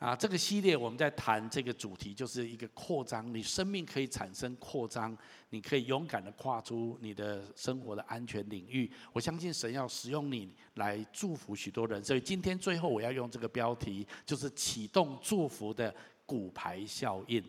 啊，这个系列我们在谈这个主题，就是一个扩张，你生命可以产生扩张，你可以勇敢的跨出你的生活的安全领域。我相信神要使用你来祝福许多人，所以今天最后我要用这个标题，就是启动祝福的骨牌效应。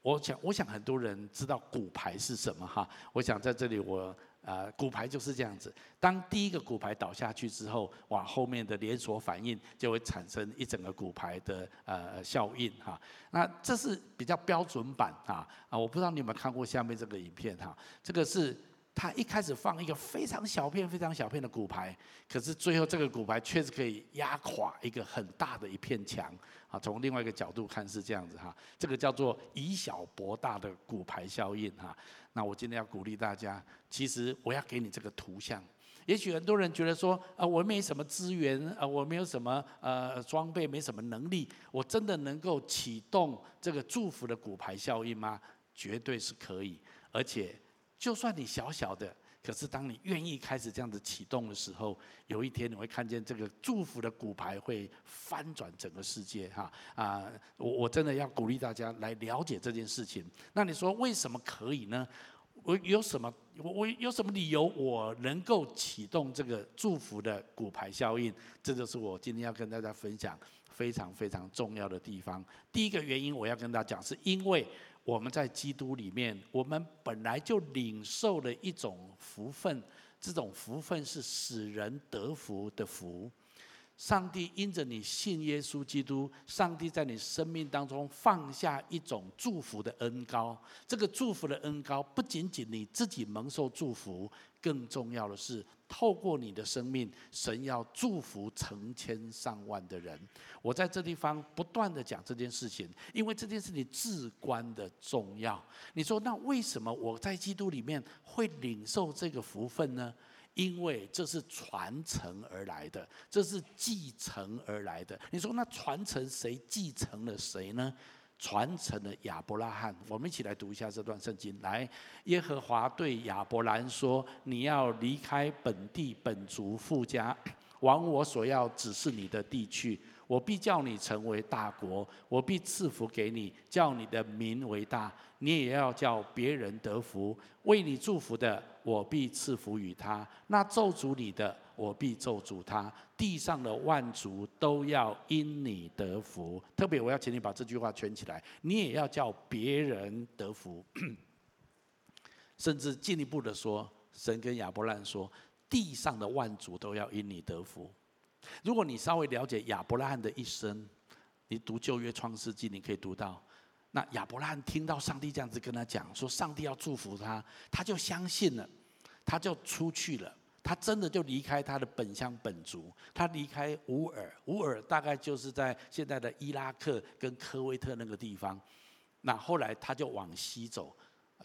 我想，我想很多人知道骨牌是什么哈。我想在这里我。啊，骨牌就是这样子。当第一个骨牌倒下去之后，哇，后面的连锁反应就会产生一整个骨牌的呃效应哈。那这是比较标准版啊啊，我不知道你有没有看过下面这个影片哈。这个是他一开始放一个非常小片、非常小片的骨牌，可是最后这个骨牌确实可以压垮一个很大的一片墙啊。从另外一个角度看是这样子哈。这个叫做以小博大的骨牌效应哈。那我今天要鼓励大家，其实我要给你这个图像。也许很多人觉得说，啊，我没什么资源，啊，我没有什么呃装备，没什么能力，我真的能够启动这个祝福的骨牌效应吗？绝对是可以。而且，就算你小小的。可是，当你愿意开始这样子启动的时候，有一天你会看见这个祝福的骨牌会翻转整个世界，哈啊！我我真的要鼓励大家来了解这件事情。那你说为什么可以呢？我有什么我我有什么理由我能够启动这个祝福的骨牌效应？这就是我今天要跟大家分享非常非常重要的地方。第一个原因我要跟大家讲，是因为。我们在基督里面，我们本来就领受了一种福分，这种福分是使人得福的福。上帝因着你信耶稣基督，上帝在你生命当中放下一种祝福的恩膏。这个祝福的恩膏，不仅仅你自己蒙受祝福，更重要的是，透过你的生命，神要祝福成千上万的人。我在这地方不断地讲这件事情，因为这件事情至关的重要。你说，那为什么我在基督里面会领受这个福分呢？因为这是传承而来的，这是继承而来的。你说那传承谁继承了谁呢？传承了亚伯拉罕。我们一起来读一下这段圣经。来，耶和华对亚伯兰说：“你要离开本地本族富家，往我所要指示你的地去。我必叫你成为大国，我必赐福给你，叫你的名为大。你也要叫别人得福。为你祝福的。”我必赐福与他，那咒诅你的，我必咒诅他。地上的万族都要因你得福。特别，我要请你把这句话圈起来。你也要叫别人得福，甚至进一步的说，神跟亚伯兰说，地上的万族都要因你得福。如果你稍微了解亚伯拉罕的一生，你读旧约创世纪，你可以读到。那亚伯拉罕听到上帝这样子跟他讲，说上帝要祝福他，他就相信了，他就出去了，他真的就离开他的本乡本族，他离开乌尔，乌尔大概就是在现在的伊拉克跟科威特那个地方。那后来他就往西走，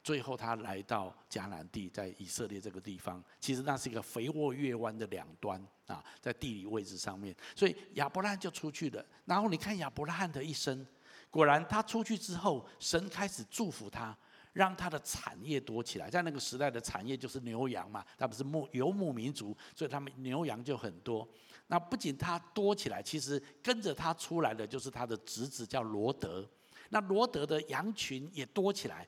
最后他来到迦南地，在以色列这个地方。其实那是一个肥沃月湾的两端啊，在地理位置上面，所以亚伯拉罕就出去了。然后你看亚伯拉罕的一生。果然，他出去之后，神开始祝福他，让他的产业多起来。在那个时代的产业就是牛羊嘛，他不是牧游牧民族，所以他们牛羊就很多。那不仅他多起来，其实跟着他出来的就是他的侄子叫罗德，那罗德的羊群也多起来。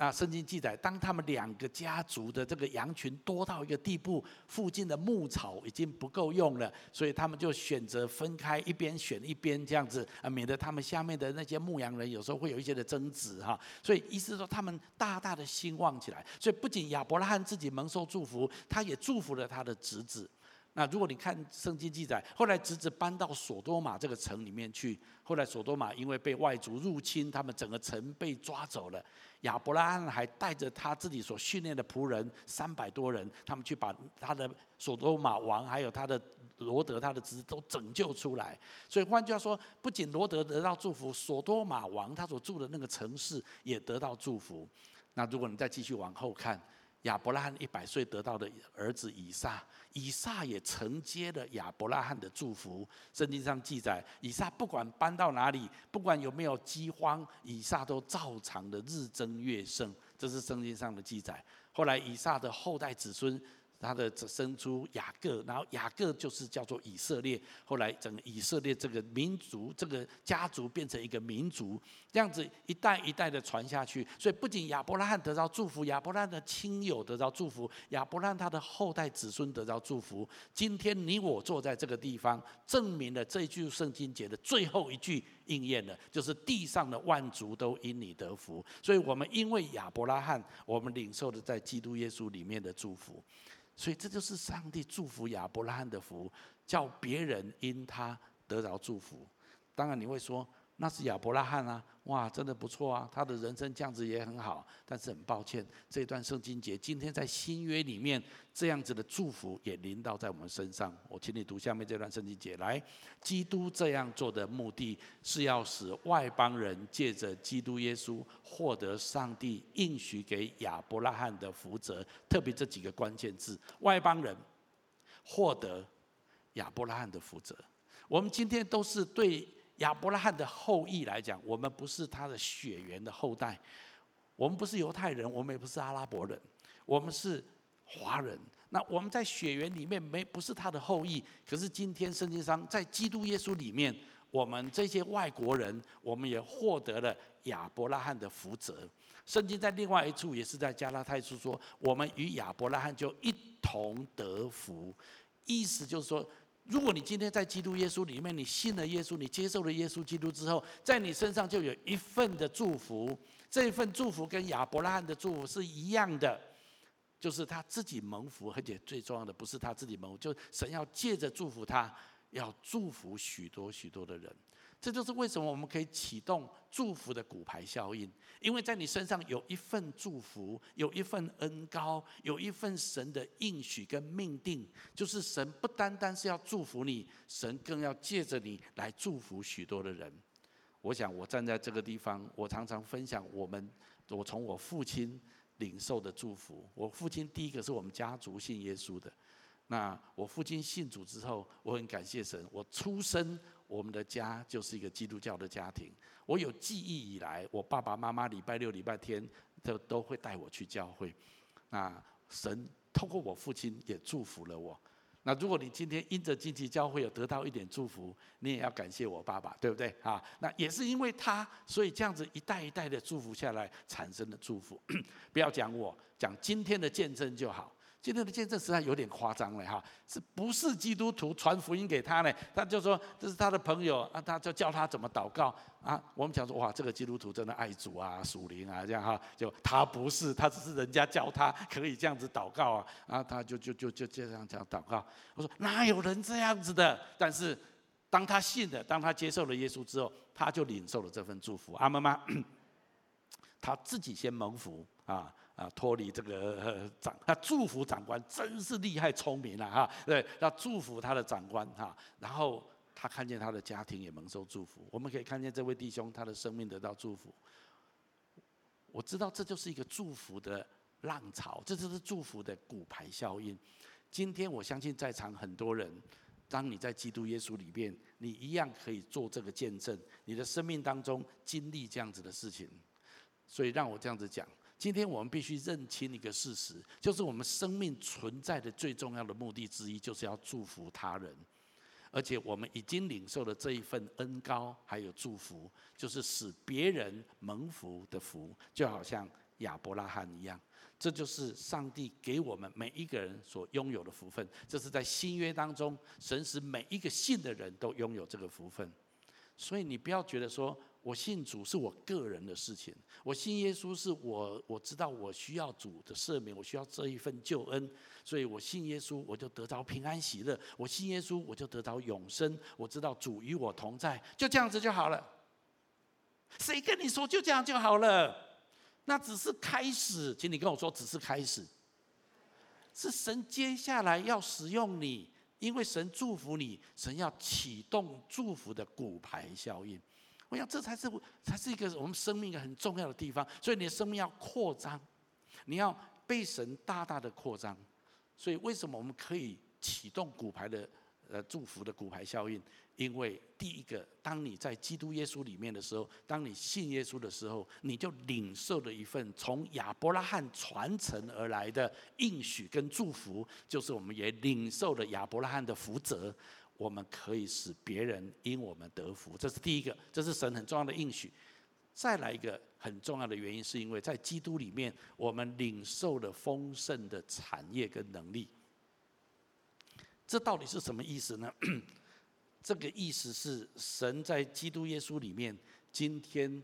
啊，圣经记载，当他们两个家族的这个羊群多到一个地步，附近的牧草已经不够用了，所以他们就选择分开，一边选一边这样子，啊，免得他们下面的那些牧羊人有时候会有一些的争执哈。所以意思说，他们大大的兴旺起来。所以不仅亚伯拉罕自己蒙受祝福，他也祝福了他的侄子。那如果你看圣经记载，后来侄子搬到索多玛这个城里面去，后来索多玛因为被外族入侵，他们整个城被抓走了。亚伯拉罕还带着他自己所训练的仆人三百多人，他们去把他的索多玛王还有他的罗德他的侄子都拯救出来。所以换句话说，不仅罗德得到祝福，索多玛王他所住的那个城市也得到祝福。那如果你再继续往后看。亚伯拉罕一百岁得到的儿子以撒，以撒也承接了亚伯拉罕的祝福。圣经上记载，以撒不管搬到哪里，不管有没有饥荒，以撒都照常的日增月盛。这是圣经上的记载。后来以撒的后代子孙他的生出雅各，然后雅各就是叫做以色列。后来整个以色列这个民族，这个家族变成一个民族，这样子一代一代的传下去。所以不仅亚伯拉罕得到祝福，亚伯拉罕的亲友得到祝福，亚伯拉罕他的后代子孙得到祝福。今天你我坐在这个地方，证明了这句圣经节的最后一句应验了，就是地上的万族都因你得福。所以我们因为亚伯拉罕，我们领受了在基督耶稣里面的祝福。所以这就是上帝祝福亚伯拉罕的福，叫别人因他得着祝福。当然你会说，那是亚伯拉罕啊，哇，真的不错啊，他的人生这样子也很好。但是很抱歉，这段圣经节今天在新约里面，这样子的祝福也临到在我们身上。我请你读下面这段圣经节来，基督这样做的目的是要使外邦人借着基督耶稣获得上帝应许给亚伯拉罕的福泽。特别这几个关键字：外邦人获得亚伯拉罕的福泽。我们今天都是对。亚伯拉罕的后裔来讲，我们不是他的血缘的后代，我们不是犹太人，我们也不是阿拉伯人，我们是华人。那我们在血缘里面没不是他的后裔，可是今天圣经上在基督耶稣里面，我们这些外国人，我们也获得了亚伯拉罕的福泽。圣经在另外一处也是在加拉太书说，我们与亚伯拉罕就一同得福，意思就是说。如果你今天在基督耶稣里面，你信了耶稣，你接受了耶稣基督之后，在你身上就有一份的祝福。这份祝福跟亚伯拉罕的祝福是一样的，就是他自己蒙福，而且最重要的不是他自己蒙福，就神要借着祝福他，要祝福许多许多的人。这就是为什么我们可以启动祝福的骨牌效应，因为在你身上有一份祝福，有一份恩膏，有一份神的应许跟命定，就是神不单单是要祝福你，神更要借着你来祝福许多的人。我想我站在这个地方，我常常分享我们，我从我父亲领受的祝福。我父亲第一个是我们家族信耶稣的，那我父亲信主之后，我很感谢神，我出生。我们的家就是一个基督教的家庭。我有记忆以来，我爸爸妈妈礼拜六、礼拜天都都会带我去教会。那神透过我父亲也祝福了我。那如果你今天因着进去教会有得到一点祝福，你也要感谢我爸爸，对不对？啊，那也是因为他，所以这样子一代一代的祝福下来，产生的祝福。不要讲我，讲今天的见证就好。今天的见证实在有点夸张了哈，是不是基督徒传福音给他呢？他就说这是他的朋友啊，他就教他怎么祷告啊。我们讲说哇，这个基督徒真的爱主啊，属灵啊，这样哈。就他不是，他只是人家教他可以这样子祷告啊，啊，他就就就就这样这样祷告。我说哪有人这样子的？但是当他信了，当他接受了耶稣之后，他就领受了这份祝福。阿们吗？他自己先蒙福啊。啊，脱离这个长，他祝福长官真是厉害聪明啊！哈，对，要祝福他的长官哈，然后他看见他的家庭也蒙受祝福。我们可以看见这位弟兄，他的生命得到祝福。我知道这就是一个祝福的浪潮，这就是祝福的骨牌效应。今天我相信在场很多人，当你在基督耶稣里边，你一样可以做这个见证，你的生命当中经历这样子的事情。所以让我这样子讲。今天我们必须认清一个事实，就是我们生命存在的最重要的目的之一，就是要祝福他人。而且我们已经领受了这一份恩膏，还有祝福，就是使别人蒙福的福，就好像亚伯拉罕一样。这就是上帝给我们每一个人所拥有的福分。这是在新约当中，神使每一个信的人都拥有这个福分。所以你不要觉得说，我信主是我个人的事情，我信耶稣是我我知道我需要主的赦免，我需要这一份救恩，所以我信耶稣，我就得到平安喜乐；我信耶稣，我就得到永生。我知道主与我同在，就这样子就好了。谁跟你说就这样就好了？那只是开始，请你跟我说，只是开始，是神接下来要使用你，因为神祝福你，神要启动祝福的骨牌效应。我想这才是才是一个我们生命一个很重要的地方，所以你的生命要扩张，你要被神大大的扩张。所以为什么我们可以启动骨牌的呃祝福的骨牌效应。因为第一个，当你在基督耶稣里面的时候，当你信耶稣的时候，你就领受了一份从亚伯拉罕传承而来的应许跟祝福，就是我们也领受了亚伯拉罕的福泽，我们可以使别人因我们得福。这是第一个，这是神很重要的应许。再来一个很重要的原因，是因为在基督里面，我们领受了丰盛的产业跟能力。这到底是什么意思呢？这个意思是，神在基督耶稣里面，今天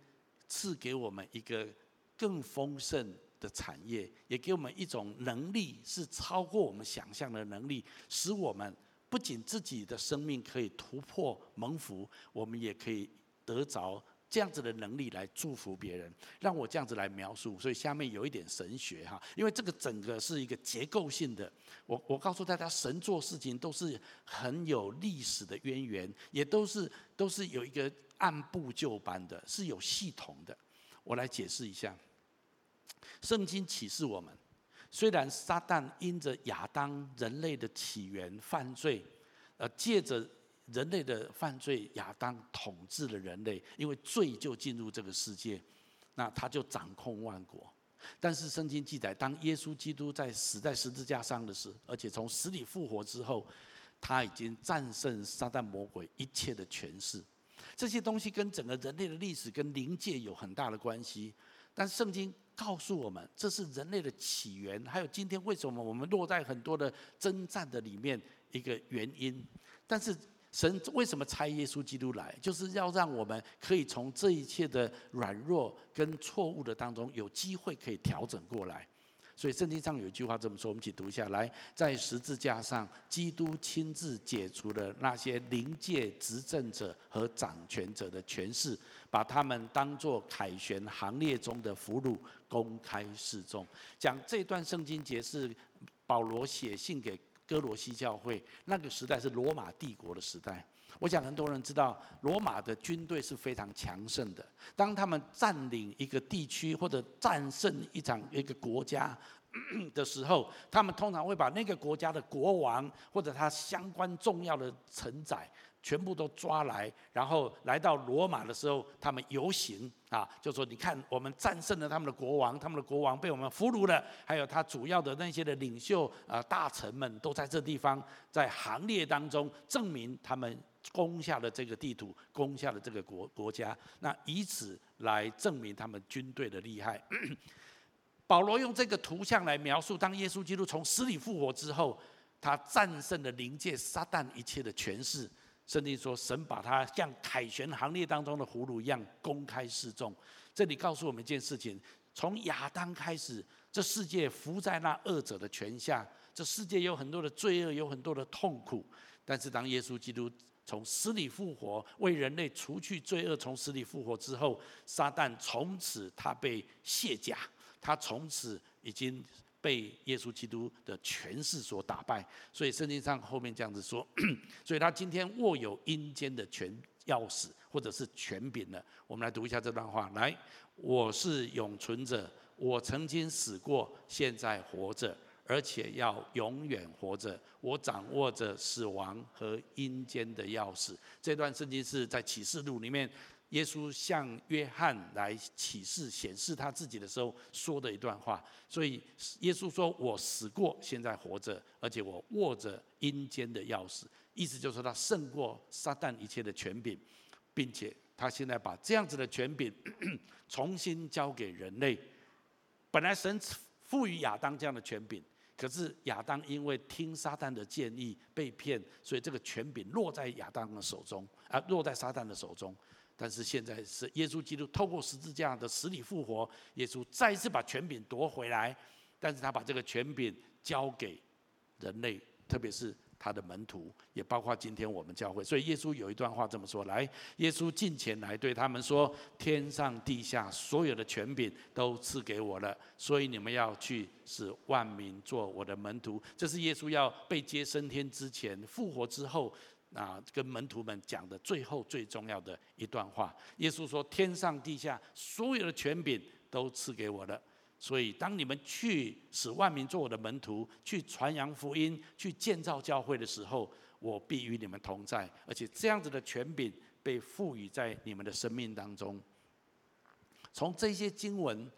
赐给我们一个更丰盛的产业，也给我们一种能力，是超过我们想象的能力，使我们不仅自己的生命可以突破蒙福，我们也可以得着。这样子的能力来祝福别人，让我这样子来描述。所以下面有一点神学哈，因为这个整个是一个结构性的。我我告诉大家，神做事情都是很有历史的渊源，也都是都是有一个按部就班的，是有系统的。我来解释一下，圣经启示我们，虽然撒旦因着亚当人类的起源犯罪，呃，借着。人类的犯罪，亚当统治了人类，因为罪就进入这个世界，那他就掌控万国。但是圣经记载，当耶稣基督在死在十字架上的时，而且从死里复活之后，他已经战胜撒旦魔鬼一切的权势。这些东西跟整个人类的历史跟灵界有很大的关系。但圣经告诉我们，这是人类的起源，还有今天为什么我们落在很多的征战的里面一个原因。但是。神为什么差耶稣基督来？就是要让我们可以从这一切的软弱跟错误的当中，有机会可以调整过来。所以圣经上有一句话这么说，我们一起读下来：在十字架上，基督亲自解除了那些灵界执政者和掌权者的权势，把他们当作凯旋行列中的俘虏，公开示众。讲这段圣经节是保罗写信给。哥罗西教会那个时代是罗马帝国的时代，我想很多人知道，罗马的军队是非常强盛的。当他们占领一个地区或者战胜一场一个国家 的时候，他们通常会把那个国家的国王或者他相关重要的臣宰。全部都抓来，然后来到罗马的时候，他们游行啊，就说：“你看，我们战胜了他们的国王，他们的国王被我们俘虏了，还有他主要的那些的领袖啊、大臣们都在这地方，在行列当中证明他们攻下了这个地图，攻下了这个国国家，那以此来证明他们军队的厉害。”保罗用这个图像来描述，当耶稣基督从死里复活之后，他战胜了灵界撒旦一切的权势。圣经说，神把他像凯旋行列当中的俘虏一样公开示众。这里告诉我们一件事情：从亚当开始，这世界伏在那恶者的权下，这世界有很多的罪恶，有很多的痛苦。但是当耶稣基督从死里复活，为人类除去罪恶，从死里复活之后，撒旦从此他被卸甲，他从此已经。被耶稣基督的权势所打败，所以圣经上后面这样子说，所以他今天握有阴间的权钥匙或者是权柄了。我们来读一下这段话：来，我是永存者，我曾经死过，现在活着，而且要永远活着。我掌握着死亡和阴间的钥匙。这段圣经是在启示录里面。耶稣向约翰来启示显示他自己的时候说的一段话，所以耶稣说：“我死过，现在活着，而且我握着阴间的钥匙。”意思就是说他胜过撒旦一切的权柄，并且他现在把这样子的权柄 重新交给人类。本来神赋予亚当这样的权柄，可是亚当因为听撒旦的建议被骗，所以这个权柄落在亚当的手中，啊，落在撒旦的手中。但是现在是耶稣基督透过十字架的死里复活，耶稣再一次把权柄夺回来，但是他把这个权柄交给人类，特别是他的门徒，也包括今天我们教会。所以耶稣有一段话这么说：来，耶稣近前来对他们说：天上地下所有的权柄都赐给我了，所以你们要去使万民做我的门徒。这是耶稣要被接升天之前，复活之后。啊，跟门徒们讲的最后最重要的一段话，耶稣说：“天上地下所有的权柄都赐给我了，所以当你们去使万民做我的门徒，去传扬福音，去建造教会的时候，我必与你们同在。而且这样子的权柄被赋予在你们的生命当中。从这些经文，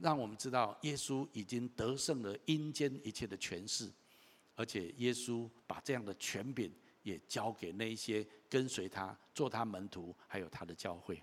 让我们知道耶稣已经得胜了阴间一切的权势，而且耶稣把这样的权柄也交给那一些跟随他、做他门徒，还有他的教会。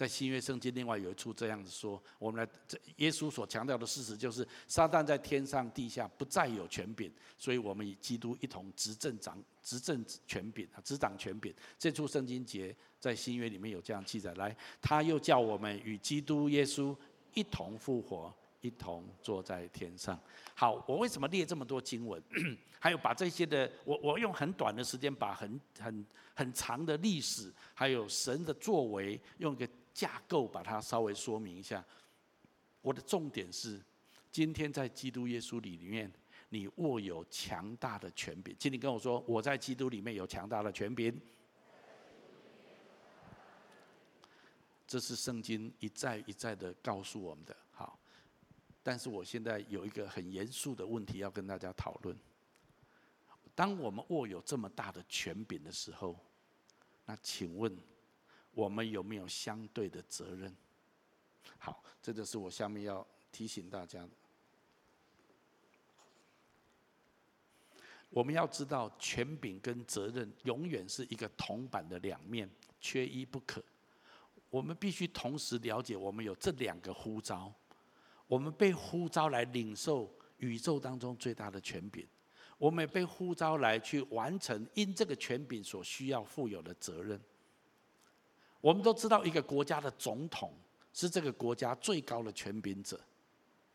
在新约圣经另外有一处这样子说：我们来，这耶稣所强调的事实就是，撒旦在天上地下不再有权柄，所以我们与基督一同执政掌执政权柄啊，执掌权柄。这处圣经节在新约里面有这样记载：来，他又叫我们与基督耶稣一同复活，一同坐在天上。好，我为什么列这么多经文？还有把这些的，我我用很短的时间，把很很很长的历史，还有神的作为，用一个。架构把它稍微说明一下。我的重点是，今天在基督耶稣里里面，你握有强大的权柄。请你跟我说，我在基督里面有强大的权柄。这是圣经一再一再的告诉我们的。好，但是我现在有一个很严肃的问题要跟大家讨论。当我们握有这么大的权柄的时候，那请问？我们有没有相对的责任？好，这就是我下面要提醒大家的。我们要知道，权柄跟责任永远是一个铜板的两面，缺一不可。我们必须同时了解，我们有这两个呼召。我们被呼召来领受宇宙当中最大的权柄，我们也被呼召来去完成因这个权柄所需要负有的责任。我们都知道，一个国家的总统是这个国家最高的权柄者。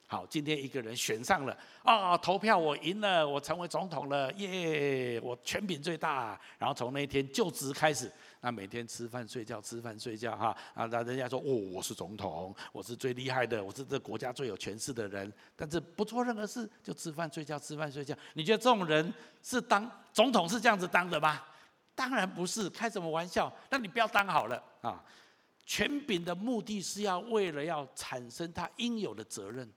好，今天一个人选上了啊，投票我赢了，我成为总统了，耶！我权柄最大。然后从那一天就职开始，那每天吃饭睡觉，吃饭睡觉哈啊！那人家说哦，我是总统，我是最厉害的，我是这国家最有权势的人。但是不做任何事，就吃饭睡觉，吃饭睡觉。你觉得这种人是当总统是这样子当的吗？当然不是，开什么玩笑？那你不要当好了啊！权柄的目的是要为了要产生他应有的责任。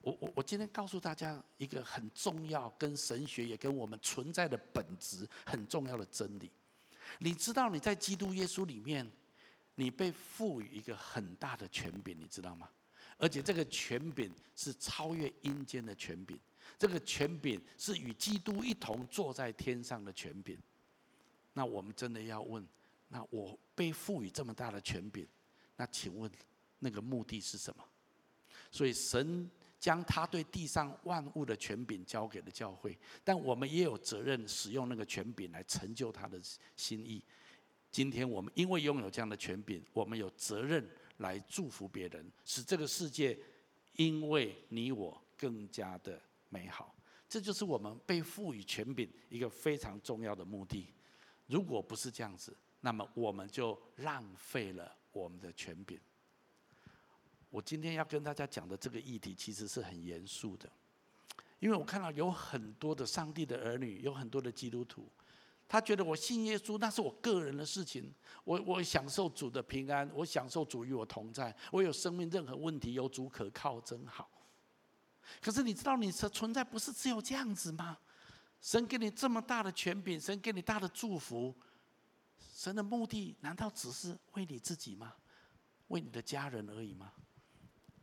我我我今天告诉大家一个很重要，跟神学也跟我们存在的本质很重要的真理。你知道你在基督耶稣里面，你被赋予一个很大的权柄，你知道吗？而且这个权柄是超越阴间的权柄，这个权柄是与基督一同坐在天上的权柄。那我们真的要问，那我被赋予这么大的权柄，那请问那个目的是什么？所以神将他对地上万物的权柄交给了教会，但我们也有责任使用那个权柄来成就他的心意。今天我们因为拥有这样的权柄，我们有责任来祝福别人，使这个世界因为你我更加的美好。这就是我们被赋予权柄一个非常重要的目的。如果不是这样子，那么我们就浪费了我们的权柄。我今天要跟大家讲的这个议题，其实是很严肃的，因为我看到有很多的上帝的儿女，有很多的基督徒，他觉得我信耶稣那是我个人的事情，我我享受主的平安，我享受主与我同在，我有生命任何问题有主可靠，真好。可是你知道你的存在不是只有这样子吗？神给你这么大的权柄，神给你大的祝福，神的目的难道只是为你自己吗？为你的家人而已吗？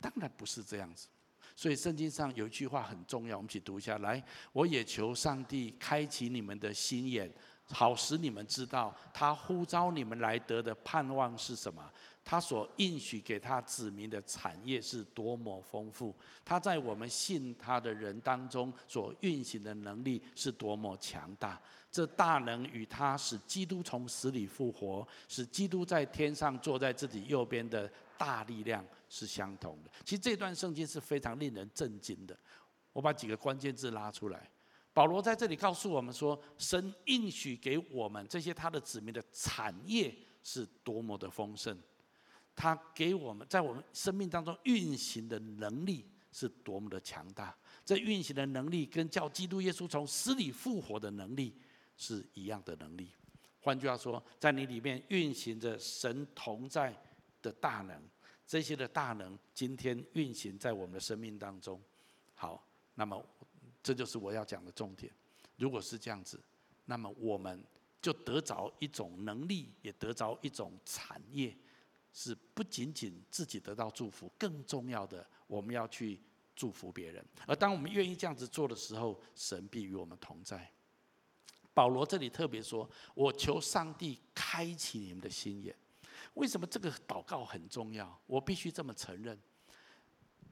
当然不是这样子。所以圣经上有一句话很重要，我们一起读一下。来，我也求上帝开启你们的心眼，好使你们知道他呼召你们来得的盼望是什么。他所应许给他子民的产业是多么丰富，他在我们信他的人当中所运行的能力是多么强大。这大能与他使基督从死里复活，使基督在天上坐在自己右边的大力量是相同的。其实这段圣经是非常令人震惊的。我把几个关键字拉出来，保罗在这里告诉我们说，神应许给我们这些他的子民的产业是多么的丰盛。他给我们在我们生命当中运行的能力是多么的强大，这运行的能力跟叫基督耶稣从死里复活的能力是一样的能力。换句话说，在你里面运行着神同在的大能，这些的大能今天运行在我们的生命当中。好，那么这就是我要讲的重点。如果是这样子，那么我们就得着一种能力，也得着一种产业，是不仅仅自己得到祝福，更重要的，我们要去祝福别人。而当我们愿意这样子做的时候，神必与我们同在。保罗这里特别说：“我求上帝开启你们的心眼。”为什么这个祷告很重要？我必须这么承认。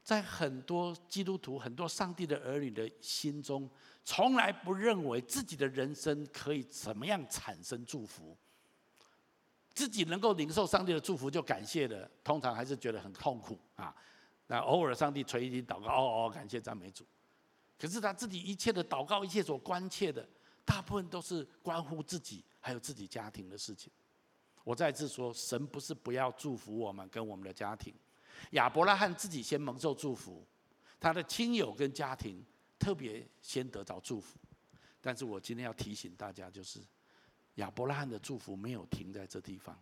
在很多基督徒、很多上帝的儿女的心中，从来不认为自己的人生可以怎么样产生祝福，自己能够领受上帝的祝福就感谢了，通常还是觉得很痛苦啊。那偶尔上帝垂听祷告，哦哦，感谢赞美主。可是他自己一切的祷告，一切所关切的，大部分都是关乎自己还有自己家庭的事情。我再次说，神不是不要祝福我们跟我们的家庭。亚伯拉罕自己先蒙受祝福，他的亲友跟家庭特别先得着祝福。但是我今天要提醒大家，就是亚伯拉罕的祝福没有停在这地方，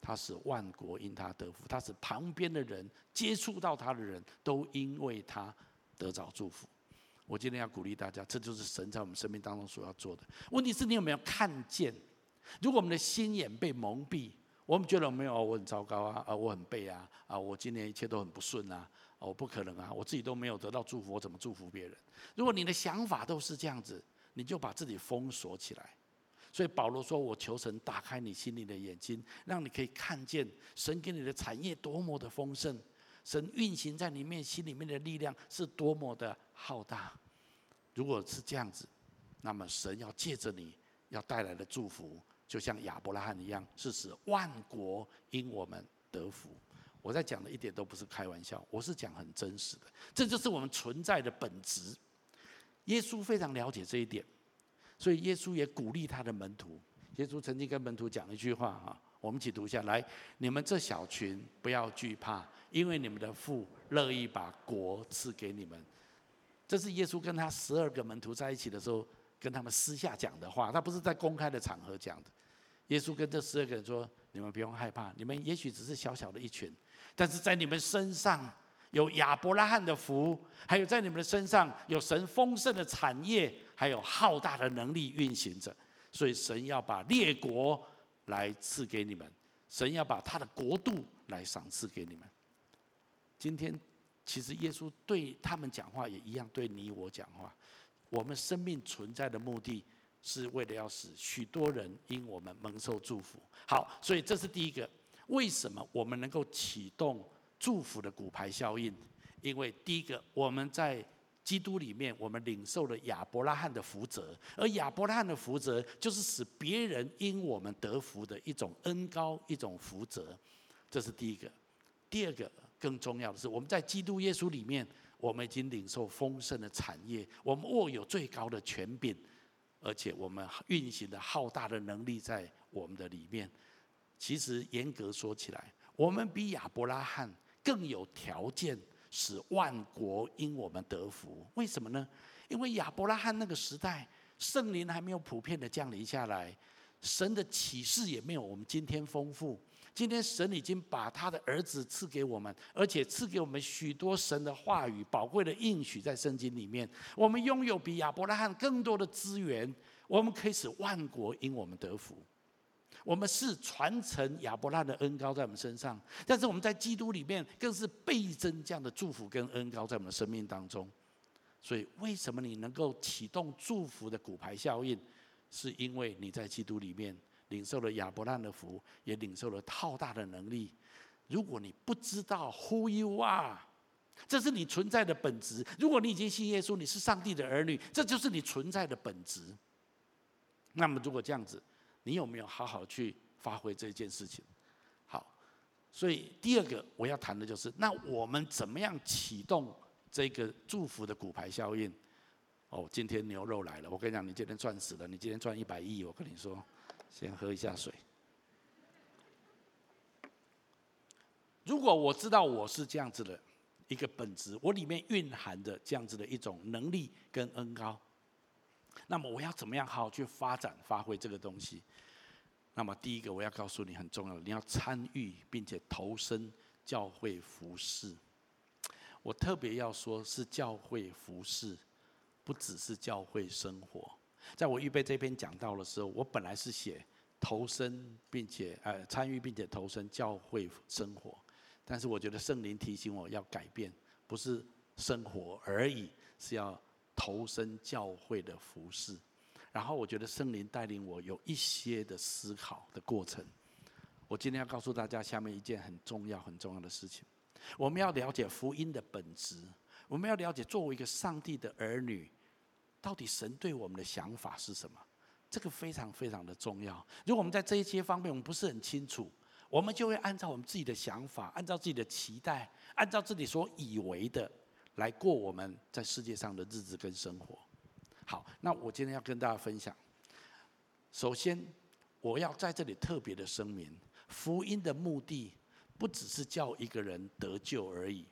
他使万国因他得福，他使旁边的人接触到他的人都因为他得着祝福。我今天要鼓励大家，这就是神在我们生命当中所要做的。问题是你有没有看见？如果我们的心眼被蒙蔽，我们觉得没有，我很糟糕啊，啊，我很背啊，啊，我今年一切都很不顺啊，我不可能啊，我自己都没有得到祝福，我怎么祝福别人？如果你的想法都是这样子，你就把自己封锁起来。所以保罗说：“我求神打开你心里的眼睛，让你可以看见神给你的产业多么的丰盛，神运行在里面心里面的力量是多么的浩大。如果是这样子，那么神要借着你要带来的祝福。”就像亚伯拉罕一样，是使万国因我们得福。我在讲的一点都不是开玩笑，我是讲很真实的。这就是我们存在的本质。耶稣非常了解这一点，所以耶稣也鼓励他的门徒。耶稣曾经跟门徒讲了一句话啊，我们一起读一下来：你们这小群不要惧怕，因为你们的父乐意把国赐给你们。这是耶稣跟他十二个门徒在一起的时候，跟他们私下讲的话，他不是在公开的场合讲的。耶稣跟这十二个人说：“你们不用害怕，你们也许只是小小的一群，但是在你们身上有亚伯拉罕的福，还有在你们的身上有神丰盛的产业，还有浩大的能力运行着。所以神要把列国来赐给你们，神要把他的国度来赏赐给你们。今天其实耶稣对他们讲话也一样，对你我讲话。我们生命存在的目的。”是为了要使许多人因我们蒙受祝福。好，所以这是第一个。为什么我们能够启动祝福的骨牌效应？因为第一个，我们在基督里面，我们领受了亚伯拉罕的福泽，而亚伯拉罕的福泽就是使别人因我们得福的一种恩高，一种福泽。这是第一个。第二个，更重要的是，我们在基督耶稣里面，我们已经领受丰盛的产业，我们握有最高的权柄。而且我们运行的浩大的能力在我们的里面。其实严格说起来，我们比亚伯拉罕更有条件使万国因我们得福。为什么呢？因为亚伯拉罕那个时代，圣灵还没有普遍的降临下来，神的启示也没有我们今天丰富。今天神已经把他的儿子赐给我们，而且赐给我们许多神的话语、宝贵的应许在圣经里面。我们拥有比亚伯拉罕更多的资源，我们可以使万国因我们得福。我们是传承亚伯拉的恩膏在我们身上，但是我们在基督里面更是倍增这样的祝福跟恩膏在我们的生命当中。所以，为什么你能够启动祝福的骨牌效应？是因为你在基督里面。领受了亚伯拉的福，也领受了浩大的能力。如果你不知道 Who you are，这是你存在的本质。如果你已经信耶稣，你是上帝的儿女，这就是你存在的本质。那么，如果这样子，你有没有好好去发挥这件事情？好，所以第二个我要谈的就是，那我们怎么样启动这个祝福的骨牌效应？哦，今天牛肉来了，我跟你讲，你今天赚死了，你今天赚一百亿，我跟你说。先喝一下水。如果我知道我是这样子的一个本质，我里面蕴含的这样子的一种能力跟恩高，那么我要怎么样好好去发展、发挥这个东西？那么第一个我要告诉你很重要，你要参与并且投身教会服事。我特别要说是教会服事，不只是教会生活。在我预备这篇讲到的时候，我本来是写投身并且呃参与并且投身教会生活，但是我觉得圣灵提醒我要改变，不是生活而已，是要投身教会的服事。然后我觉得圣灵带领我有一些的思考的过程。我今天要告诉大家下面一件很重要很重要的事情，我们要了解福音的本质，我们要了解作为一个上帝的儿女。到底神对我们的想法是什么？这个非常非常的重要。如果我们在这一些方面我们不是很清楚，我们就会按照我们自己的想法，按照自己的期待，按照自己所以为的来过我们在世界上的日子跟生活。好，那我今天要跟大家分享。首先，我要在这里特别的声明：福音的目的不只是叫一个人得救而已。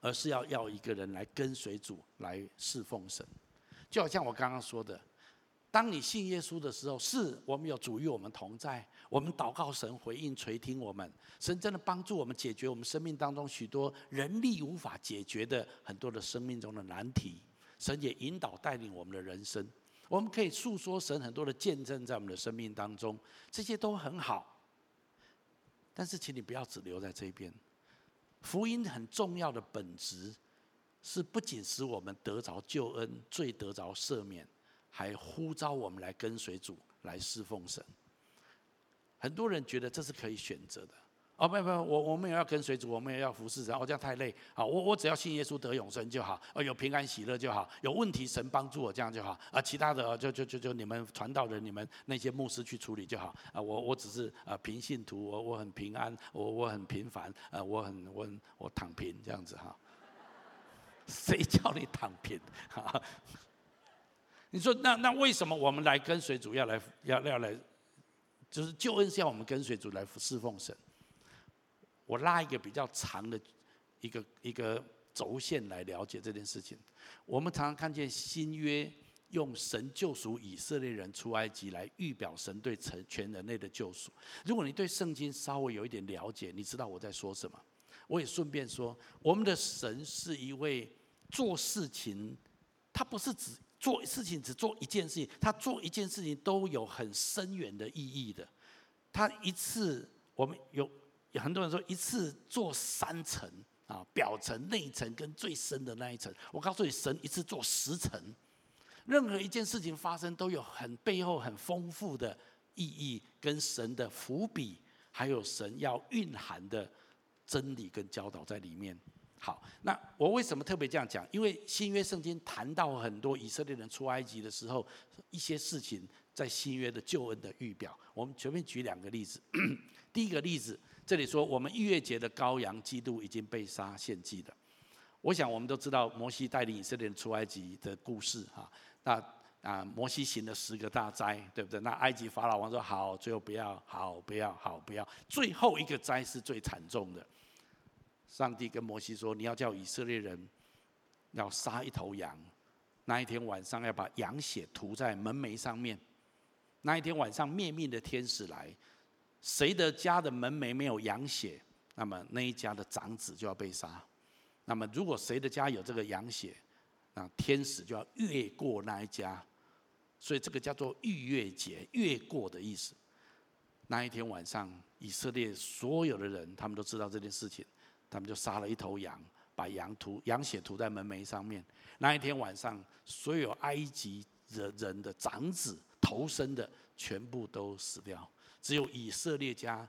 而是要要一个人来跟随主来侍奉神，就好像我刚刚说的，当你信耶稣的时候，是我们有主与我们同在，我们祷告神回应垂听我们，神真的帮助我们解决我们生命当中许多人力无法解决的很多的生命中的难题，神也引导带领我们的人生，我们可以诉说神很多的见证在我们的生命当中，这些都很好，但是请你不要只留在这边。福音很重要的本质，是不仅使我们得着救恩、罪得着赦免，还呼召我们来跟随主、来侍奉神。很多人觉得这是可以选择的。哦，不不，我我们也要跟随主，我们也要服侍神。哦，这样太累。啊，我我只要信耶稣得永生就好。哦，有平安喜乐就好。有问题神帮助我这样就好。啊，其他的就就就就你们传道人、你们那些牧师去处理就好。啊，我我只是啊平信徒，我我很平安，我我很平凡，啊，我很我很我躺平这样子哈。谁叫你躺平？哈，你说那那为什么我们来跟随主要来要要来，就是救恩是要我们跟随主来侍奉神？我拉一个比较长的一个一个轴线来了解这件事情。我们常常看见新约用神救赎以色列人出埃及来预表神对全全人类的救赎。如果你对圣经稍微有一点了解，你知道我在说什么。我也顺便说，我们的神是一位做事情，他不是只做事情只做一件事情，他做一件事情都有很深远的意义的。他一次我们有。有很多人说一次做三层啊，表层、内层跟最深的那一层。我告诉你，神一次做十层。任何一件事情发生，都有很背后很丰富的意义，跟神的伏笔，还有神要蕴含的真理跟教导在里面。好，那我为什么特别这样讲？因为新约圣经谈到很多以色列人出埃及的时候，一些事情在新约的救恩的预表。我们前面举两个例子，第一个例子。这里说，我们逾越节的羔羊基督已经被杀献祭了。我想我们都知道摩西带领以色列人出埃及的故事哈。那啊，摩西行了十个大灾，对不对？那埃及法老王说好，最后不要，好不要，好不要。最后一个灾是最惨重的。上帝跟摩西说，你要叫以色列人要杀一头羊，那一天晚上要把羊血涂在门楣上面。那一天晚上灭命的天使来。谁的家的门楣没有羊血，那么那一家的长子就要被杀。那么如果谁的家有这个羊血，那天使就要越过那一家。所以这个叫做逾越节，越过的意思。那一天晚上，以色列所有的人，他们都知道这件事情，他们就杀了一头羊，把羊涂羊血涂在门楣上面。那一天晚上，所有埃及人人的长子头生的全部都死掉。只有以色列家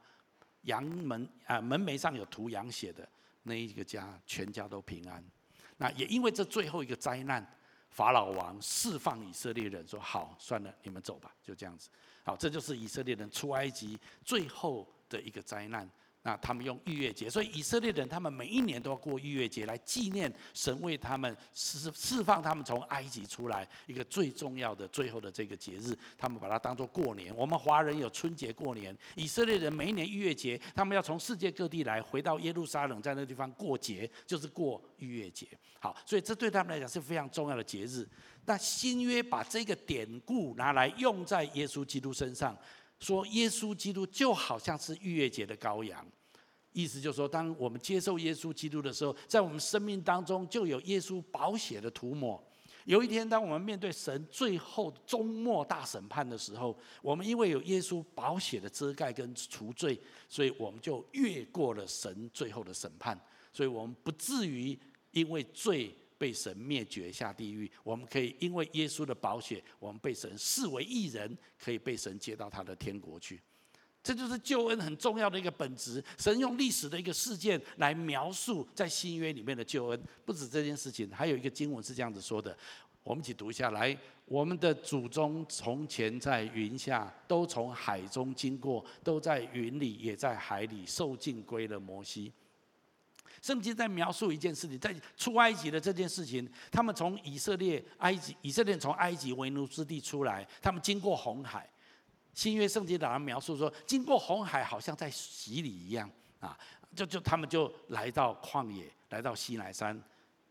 羊门啊门楣上有涂羊血的那一个家，全家都平安。那也因为这最后一个灾难，法老王释放以色列人，说好，算了，你们走吧，就这样子。好，这就是以色列人出埃及最后的一个灾难。那他们用逾越节，所以以色列人他们每一年都要过逾越节来纪念神为他们释释放他们从埃及出来一个最重要的最后的这个节日，他们把它当做过年。我们华人有春节过年，以色列人每一年逾越节，他们要从世界各地来回到耶路撒冷，在那地方过节，就是过逾越节。好，所以这对他们来讲是非常重要的节日。那新约把这个典故拿来用在耶稣基督身上。说耶稣基督就好像是逾越节的羔羊，意思就是说，当我们接受耶稣基督的时候，在我们生命当中就有耶稣宝血的涂抹，有一天，当我们面对神最后终末大审判的时候，我们因为有耶稣宝血的遮盖跟除罪，所以我们就越过了神最后的审判，所以我们不至于因为罪被神灭绝下地狱。我们可以因为耶稣的宝血，我们被神视为义人，可以被神接到他的天国去。这就是救恩很重要的一个本质。神用历史的一个事件来描述在新约里面的救恩。不止这件事情，还有一个经文是这样子说的，我们一起读一下来。我们的祖宗从前在云下，都从海中经过，都在云里，也在海里，受尽归了摩西。圣经在描述一件事情，在出埃及的这件事情，他们从以色列埃及，以色列从埃及为奴之地出来，他们经过红海。新约圣经当中描述说，经过红海好像在洗礼一样啊，就就他们就来到旷野，来到西乃山，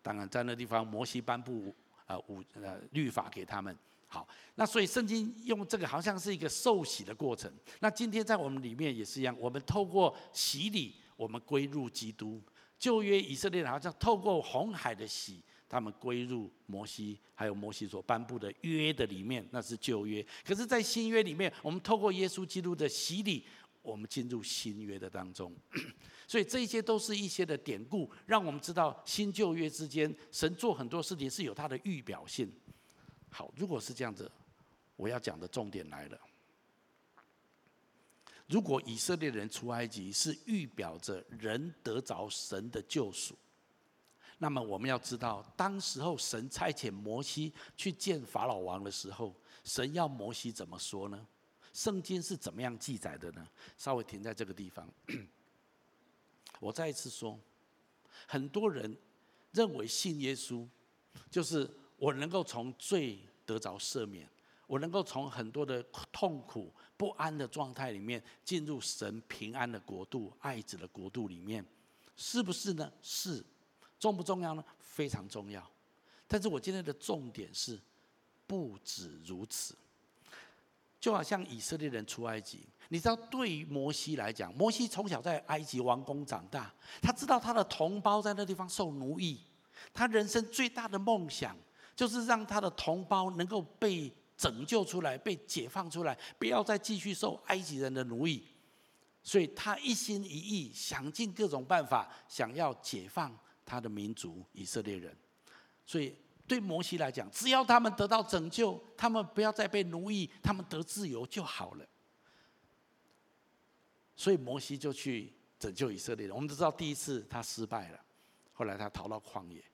当然在那地方摩西颁布呃五呃律法给他们。好，那所以圣经用这个好像是一个受洗的过程。那今天在我们里面也是一样，我们透过洗礼，我们归入基督。旧约以色列人好像透过红海的洗。他们归入摩西，还有摩西所颁布的约的里面，那是旧约。可是，在新约里面，我们透过耶稣基督的洗礼，我们进入新约的当中。所以，这些都是一些的典故，让我们知道新旧约之间，神做很多事情是有他的预表性。好，如果是这样子，我要讲的重点来了。如果以色列人出埃及是预表着人得着神的救赎。那么我们要知道，当时候神差遣摩西去见法老王的时候，神要摩西怎么说呢？圣经是怎么样记载的呢？稍微停在这个地方。我再一次说，很多人认为信耶稣就是我能够从罪得着赦免，我能够从很多的痛苦不安的状态里面进入神平安的国度、爱子的国度里面，是不是呢？是。重不重要呢？非常重要。但是我今天的重点是，不止如此。就好像以色列人出埃及，你知道，对于摩西来讲，摩西从小在埃及王宫长大，他知道他的同胞在那地方受奴役，他人生最大的梦想就是让他的同胞能够被拯救出来，被解放出来，不要再继续受埃及人的奴役。所以他一心一意，想尽各种办法，想要解放。他的民族以色列人，所以对摩西来讲，只要他们得到拯救，他们不要再被奴役，他们得自由就好了。所以摩西就去拯救以色列人。我们都知道第一次他失败了，后来他逃到旷野。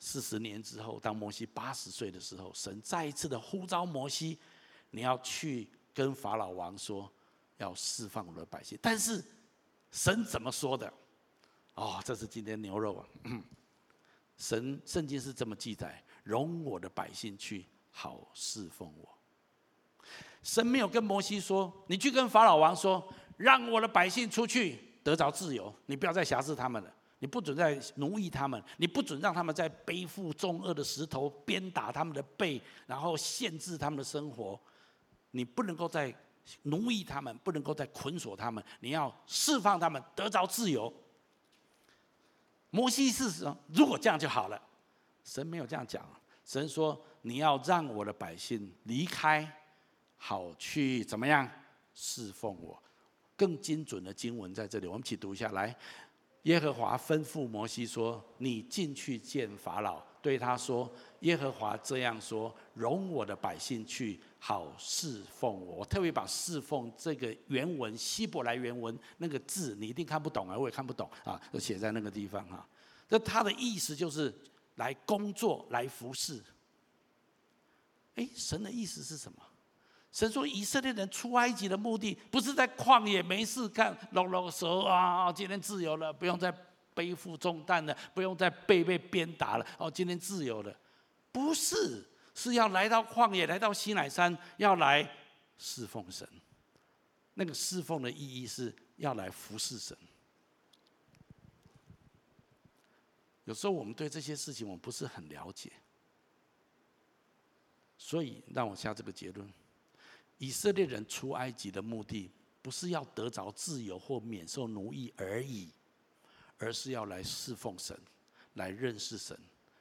四十年之后，当摩西八十岁的时候，神再一次的呼召摩西：“你要去跟法老王说，要释放我的百姓。”但是神怎么说的？哦，这是今天牛肉啊！神圣经是这么记载：容我的百姓去，好侍奉我。神没有跟摩西说：“你去跟法老王说，让我的百姓出去得着自由，你不要再辖制他们了，你不准再奴役他们，你不准让他们再背负重轭的石头鞭打他们的背，然后限制他们的生活。你不能够再奴役他们，不能够再捆锁他们，你要释放他们，得着自由。”摩西是说：“如果这样就好了。”神没有这样讲。神说：“你要让我的百姓离开，好去怎么样侍奉我？”更精准的经文在这里，我们一起读一下来。耶和华吩咐摩西说：“你进去见法老，对他说：‘耶和华这样说：容我的百姓去。’”好侍奉我，我特别把侍奉这个原文希伯来原文那个字，你一定看不懂啊，我也看不懂啊，都写在那个地方哈。那他的意思就是来工作，来服侍。哎，神的意思是什么？神说以色列人出埃及的目的，不是在旷野没事干，撸撸蛇啊，今天自由了，不用再背负重担了，不用再被被鞭打了，哦，今天自由了，不是。是要来到旷野，来到西乃山，要来侍奉神。那个侍奉的意义是要来服侍神。有时候我们对这些事情我们不是很了解，所以让我下这个结论：以色列人出埃及的目的，不是要得着自由或免受奴役而已，而是要来侍奉神，来认识神，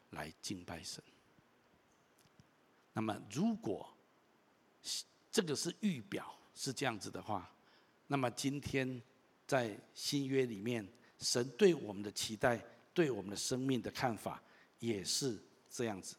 来敬拜神。那么如果这个是预表是这样子的话，那么今天在新约里面，神对我们的期待，对我们的生命的看法也是这样子。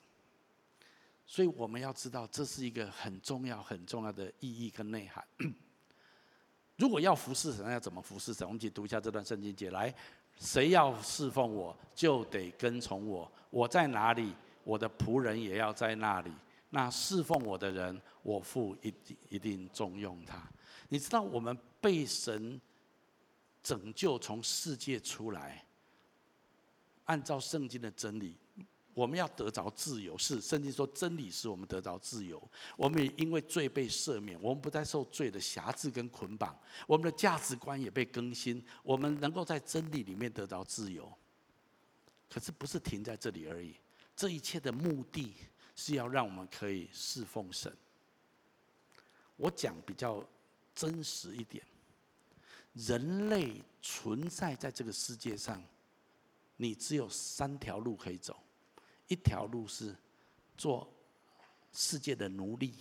所以我们要知道，这是一个很重要、很重要的意义跟内涵。如果要服侍神，要怎么服侍神？我们一起读一下这段圣经节。来，谁要侍奉我，就得跟从我。我在哪里，我的仆人也要在那里。那侍奉我的人，我父一定一定重用他。你知道，我们被神拯救，从世界出来，按照圣经的真理。我们要得着自由，是圣经说真理使我们得着自由。我们也因为罪被赦免，我们不再受罪的辖制跟捆绑，我们的价值观也被更新，我们能够在真理里面得着自由。可是不是停在这里而已，这一切的目的是要让我们可以侍奉神。我讲比较真实一点，人类存在在这个世界上，你只有三条路可以走。一条路是做世界的奴隶，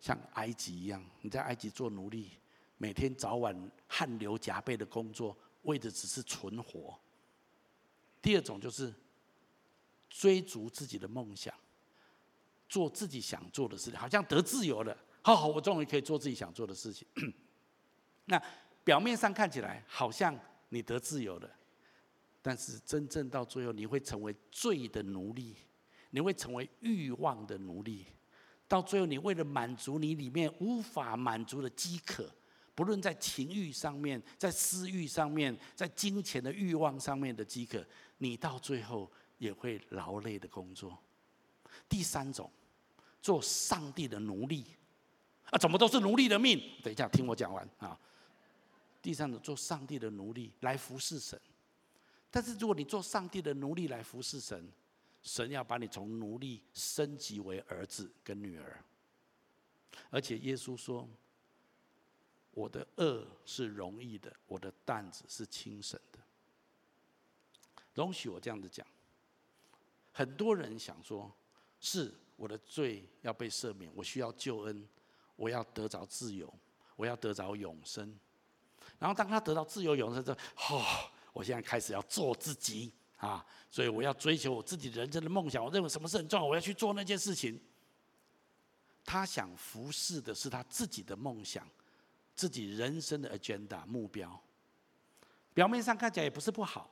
像埃及一样，你在埃及做奴隶，每天早晚汗流浃背的工作，为的只是存活。第二种就是追逐自己的梦想，做自己想做的事情，好像得自由了，好好，我终于可以做自己想做的事情。那表面上看起来好像你得自由了。但是真正到最后，你会成为罪的奴隶，你会成为欲望的奴隶。到最后，你为了满足你里面无法满足的饥渴，不论在情欲上面，在私欲上面，在金钱的欲望上面的饥渴，你到最后也会劳累的工作。第三种，做上帝的奴隶啊，怎么都是奴隶的命？等一下，听我讲完啊。第三种，做上帝的奴隶来服侍神。但是，如果你做上帝的奴隶来服侍神，神要把你从奴隶升级为儿子跟女儿。而且耶稣说：“我的轭是容易的，我的担子是轻省的。”容许我这样子讲。很多人想说：“是我的罪要被赦免，我需要救恩，我要得着自由，我要得着永生。”然后当他得到自由永生之后，哦我现在开始要做自己啊，所以我要追求我自己人生的梦想。我认为什么是很重要，我要去做那件事情。他想服侍的是他自己的梦想，自己人生的 agenda 目标。表面上看起来也不是不好，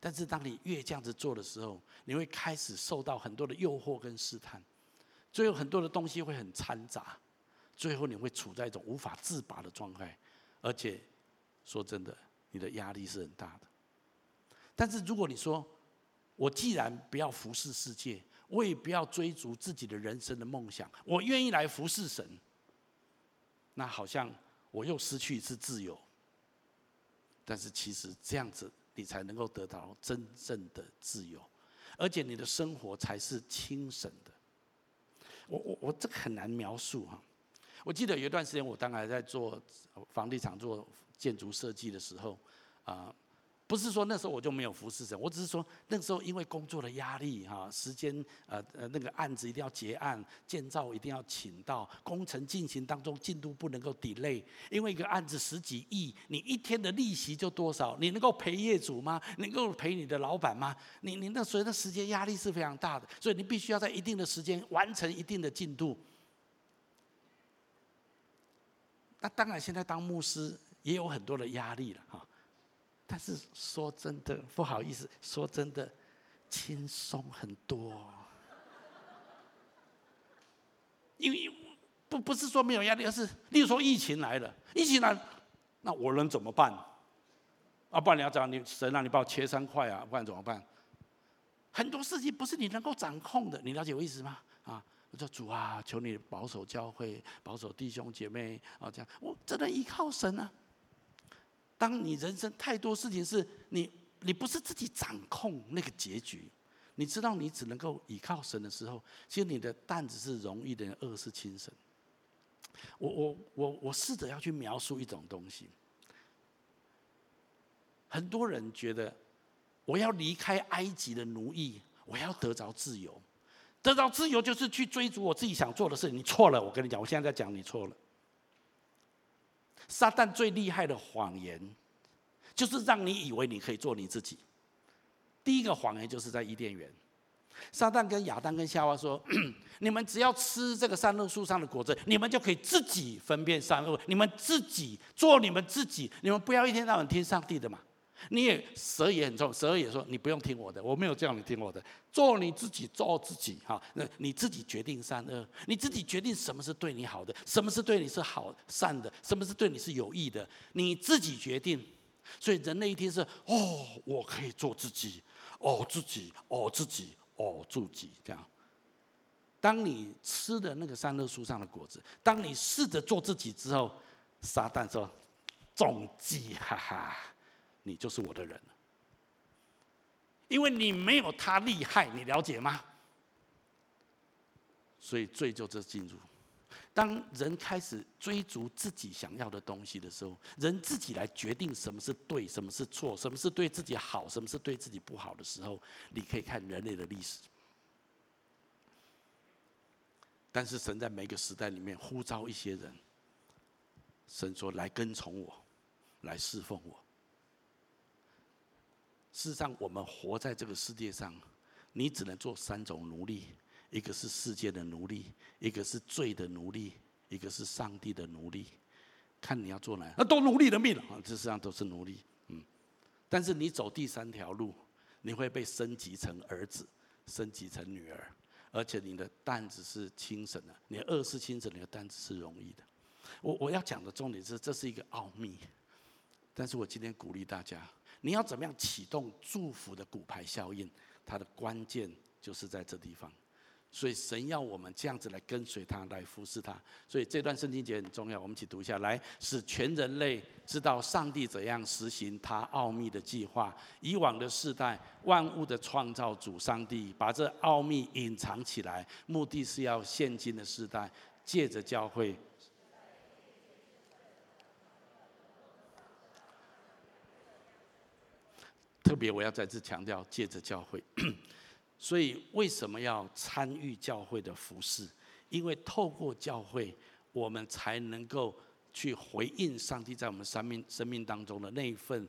但是当你越这样子做的时候，你会开始受到很多的诱惑跟试探，最后很多的东西会很掺杂，最后你会处在一种无法自拔的状态。而且说真的。你的压力是很大的，但是如果你说，我既然不要服侍世界，我也不要追逐自己的人生的梦想，我愿意来服侍神，那好像我又失去一次自由。但是其实这样子，你才能够得到真正的自由，而且你的生活才是轻省的。我我我这个很难描述哈。我记得有一段时间，我当然在做房地产做。建筑设计的时候，啊、不是说那时候我就没有服侍神，我只是说那时候因为工作的压力哈，时间呃呃那个案子一定要结案，建造一定要请到，工程进行当中进度不能够 delay，因为一个案子十几亿，你一天的利息就多少？你能够赔业主吗？能够赔你的老板吗？你你那所以那时间压力是非常大的，所以你必须要在一定的时间完成一定的进度。那当然，现在当牧师。也有很多的压力了哈，但是说真的，不好意思，说真的，轻松很多。因为不不是说没有压力，而是例如说疫情来了，疫情来，那我能怎么办？啊，不然你要讲你神让你把我切三块啊，不然怎么办？很多事情不是你能够掌控的，你了解我意思吗？啊，我说主啊，求你保守教会，保守弟兄姐妹啊，这样我真的依靠神啊。当你人生太多事情是你，你不是自己掌控那个结局，你知道你只能够依靠神的时候，其实你的担子是容易的，轭是轻省。我我我我试着要去描述一种东西。很多人觉得我要离开埃及的奴役，我要得着自由，得到自由就是去追逐我自己想做的事。你错了，我跟你讲，我现在在讲你错了。撒旦最厉害的谎言，就是让你以为你可以做你自己。第一个谎言就是在伊甸园，撒旦跟亚当跟夏娃说：“ 你们只要吃这个善恶树上的果子，你们就可以自己分辨善恶，你们自己做你们自己，你们不要一天到晚听上帝的嘛。”你也蛇也很重，蛇也说：“你不用听我的，我没有叫你听我的，做你自己，做自己。”哈，那你自己决定善恶，你自己决定什么是对你好的，什么是对你是好善的，什么是对你是有益的，你自己决定。所以人那一天是哦，我可以做自己。哦，自己，哦，自己，哦，自己，这样。当你吃的那个善恶树上的果子，当你试着做自己之后，撒旦说：“中计，哈哈，你就是我的人了。因为你没有他厉害，你了解吗？所以罪就这进入。”当人开始追逐自己想要的东西的时候，人自己来决定什么是对，什么是错，什么是对自己好，什么是对自己不好的时候，你可以看人类的历史。但是神在每个时代里面呼召一些人，神说来跟从我，来侍奉我。事实上，我们活在这个世界上，你只能做三种奴隶。一个是世界的奴隶，一个是罪的奴隶，一个是上帝的奴隶。看你要做哪，那都奴隶的命啊！这实际上都是奴隶。嗯，但是你走第三条路，你会被升级成儿子，升级成女儿，而且你的担子是轻省的，你的轭是轻省，你的担子是容易的。我我要讲的重点是，这是一个奥秘。但是我今天鼓励大家，你要怎么样启动祝福的骨牌效应？它的关键就是在这地方。所以神要我们这样子来跟随他，来服侍他。所以这段圣经节很重要，我们一起读一下，来，使全人类知道上帝怎样实行他奥秘的计划。以往的世代，万物的创造主上帝把这奥秘隐藏起来，目的是要现今的世代借着教会。特别我要再次强调，借着教会。所以，为什么要参与教会的服事？因为透过教会，我们才能够去回应上帝在我们生命生命当中的那一份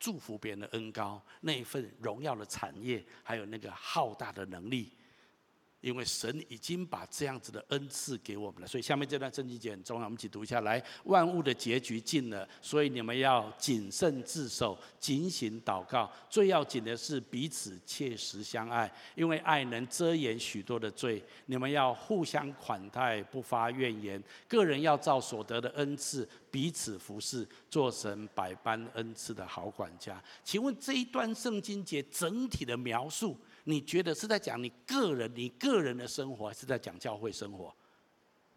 祝福别人的恩高，那一份荣耀的产业，还有那个浩大的能力。因为神已经把这样子的恩赐给我们了，所以下面这段圣经节很重要，我们一起读一下来。万物的结局近了，所以你们要谨慎自守，警醒祷告。最要紧的是彼此切实相爱，因为爱能遮掩许多的罪。你们要互相款待，不发怨言。个人要照所得的恩赐彼此服侍，做神百般恩赐的好管家。请问这一段圣经节整体的描述？你觉得是在讲你个人、你个人的生活，还是在讲教会生活？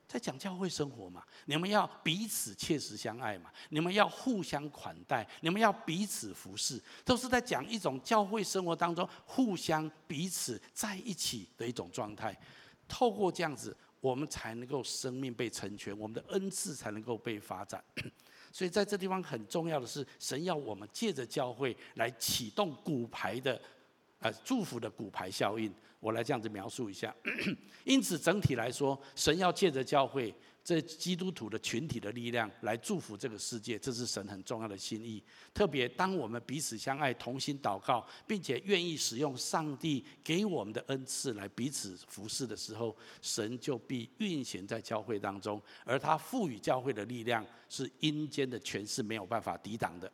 在讲教会生活嘛？你们要彼此切实相爱嘛？你们要互相款待，你们要彼此服侍，都是在讲一种教会生活当中互相彼此在一起的一种状态。透过这样子，我们才能够生命被成全，我们的恩赐才能够被发展。所以在这地方很重要的是，神要我们借着教会来启动骨牌的。呃，祝福的骨牌效应，我来这样子描述一下。因此，整体来说，神要借着教会这基督徒的群体的力量来祝福这个世界，这是神很重要的心意。特别当我们彼此相爱、同心祷告，并且愿意使用上帝给我们的恩赐来彼此服侍的时候，神就必运行在教会当中，而他赋予教会的力量是阴间的权势没有办法抵挡的。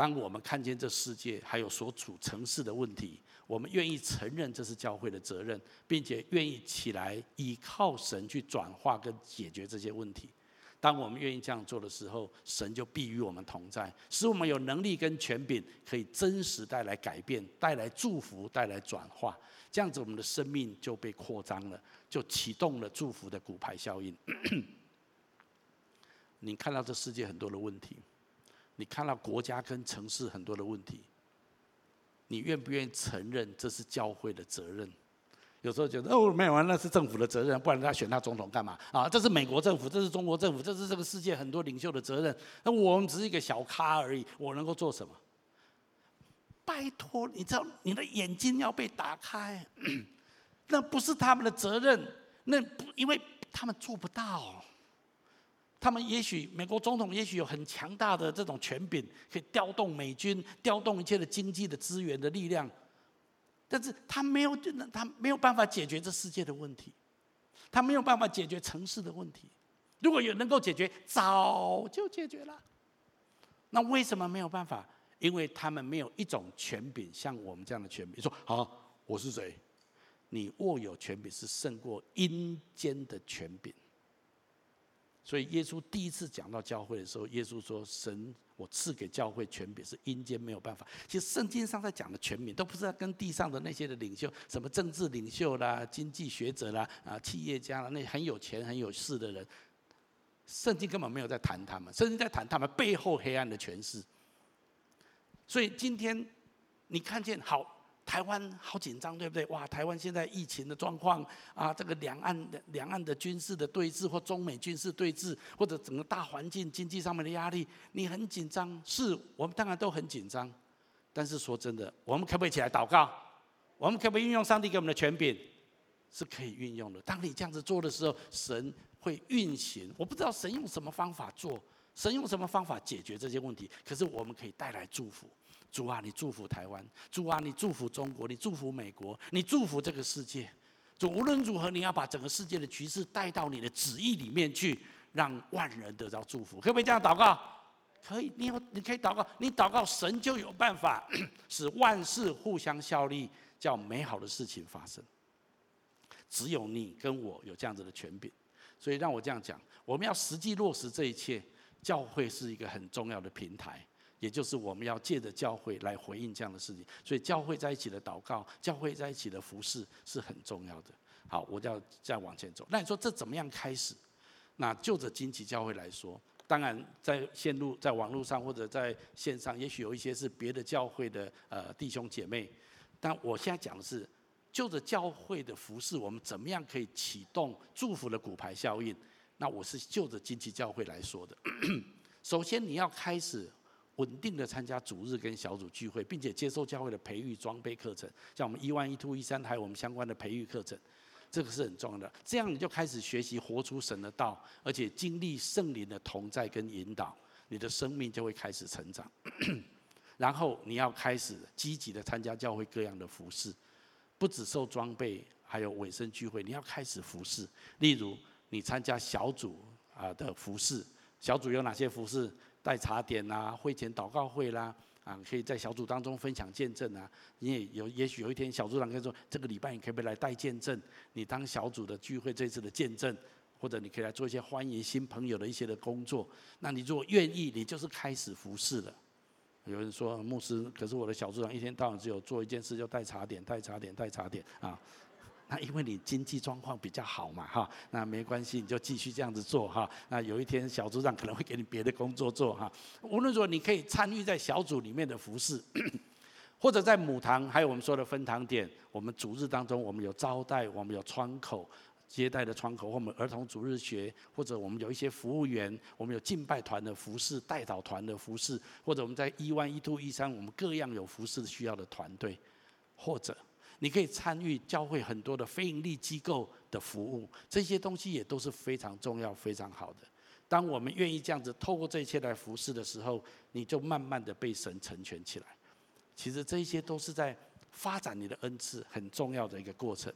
当我们看见这世界还有所处城市的问题，我们愿意承认这是教会的责任，并且愿意起来依靠神去转化跟解决这些问题。当我们愿意这样做的时候，神就必与我们同在，使我们有能力跟权柄，可以真实带来改变、带来祝福、带来转化。这样子，我们的生命就被扩张了，就启动了祝福的骨牌效应。你看到这世界很多的问题。你看到国家跟城市很多的问题，你愿不愿意承认这是教会的责任？有时候觉得哦，没有，那是政府的责任，不然他选他总统干嘛？啊，这是美国政府，这是中国政府，这是这个世界很多领袖的责任。那我们只是一个小咖而已，我能够做什么？拜托，你知道你的眼睛要被打开。那不是他们的责任，那不因为他们做不到。他们也许美国总统也许有很强大的这种权柄，可以调动美军、调动一切的经济的资源的力量，但是他没有，他没有办法解决这世界的问题，他没有办法解决城市的问题。如果有能够解决，早就解决了。那为什么没有办法？因为他们没有一种权柄，像我们这样的权柄，说好，我是谁？你握有权柄是胜过阴间的权柄。所以耶稣第一次讲到教会的时候，耶稣说：“神，我赐给教会权柄，是阴间没有办法。”其实圣经上在讲的权柄，都不是在跟地上的那些的领袖，什么政治领袖啦、经济学者啦、啊企业家啦，那很有钱很有势的人，圣经根本没有在谈他们，圣经在谈他们背后黑暗的权势。所以今天你看见好。台湾好紧张，对不对？哇，台湾现在疫情的状况啊，这个两岸的两岸的军事的对峙，或中美军事对峙，或者整个大环境经济上面的压力，你很紧张。是我们当然都很紧张，但是说真的，我们可不可以起来祷告？我们可不可以运用上帝给我们的权柄？是可以运用的。当你这样子做的时候，神会运行。我不知道神用什么方法做，神用什么方法解决这些问题，可是我们可以带来祝福。主啊，你祝福台湾；主啊，你祝福中国；你祝福美国；你祝福这个世界。主无论如何，你要把整个世界的局势带到你的旨意里面去，让万人得到祝福。可不可以这样祷告？可以，你有你可以祷告，你祷告，神就有办法 使万事互相效力，叫美好的事情发生。只有你跟我有这样子的权柄，所以让我这样讲：我们要实际落实这一切，教会是一个很重要的平台。也就是我们要借着教会来回应这样的事情，所以教会在一起的祷告，教会在一起的服侍是很重要的。好，我就要再往前走。那你说这怎么样开始？那就着荆棘教会来说，当然在线路、在网络上或者在线上，也许有一些是别的教会的呃弟兄姐妹。但我现在讲的是，就着教会的服侍，我们怎么样可以启动祝福的骨牌效应？那我是就着荆棘教会来说的。首先，你要开始。稳定的参加主日跟小组聚会，并且接受教会的培育装备课程，像我们 E1、E2、E3，还有我们相关的培育课程，这个是很重要的。这样你就开始学习活出神的道，而且经历圣灵的同在跟引导，你的生命就会开始成长。然后你要开始积极的参加教会各样的服事，不只受装备，还有委身聚会，你要开始服事。例如你参加小组啊的服事，小组有哪些服事？带茶点呐，会前祷告会啦，啊，可以在小组当中分享见证啊。你也有，也许有一天小组长跟你说，这个礼拜你可不可以来带见证？你当小组的聚会这次的见证，或者你可以来做一些欢迎新朋友的一些的工作。那你如果愿意，你就是开始服侍了。有人说牧师，可是我的小组长一天到晚只有做一件事，就带茶点，带茶点，带茶点啊。那因为你经济状况比较好嘛，哈，那没关系，你就继续这样子做哈。那有一天小组长可能会给你别的工作做哈。无论说你可以参与在小组里面的服事，或者在母堂，还有我们说的分堂点，我们主日当中我们有招待，我们有窗口接待的窗口，或我们儿童主日学，或者我们有一些服务员，我们有敬拜团的服事、代祷团的服事，或者我们在 E1、E2、E3，我们各样有服事需要的团队，或者。你可以参与教会很多的非营利机构的服务，这些东西也都是非常重要、非常好的。当我们愿意这样子透过这一切来服侍的时候，你就慢慢的被神成全起来。其实这些都是在发展你的恩赐很重要的一个过程。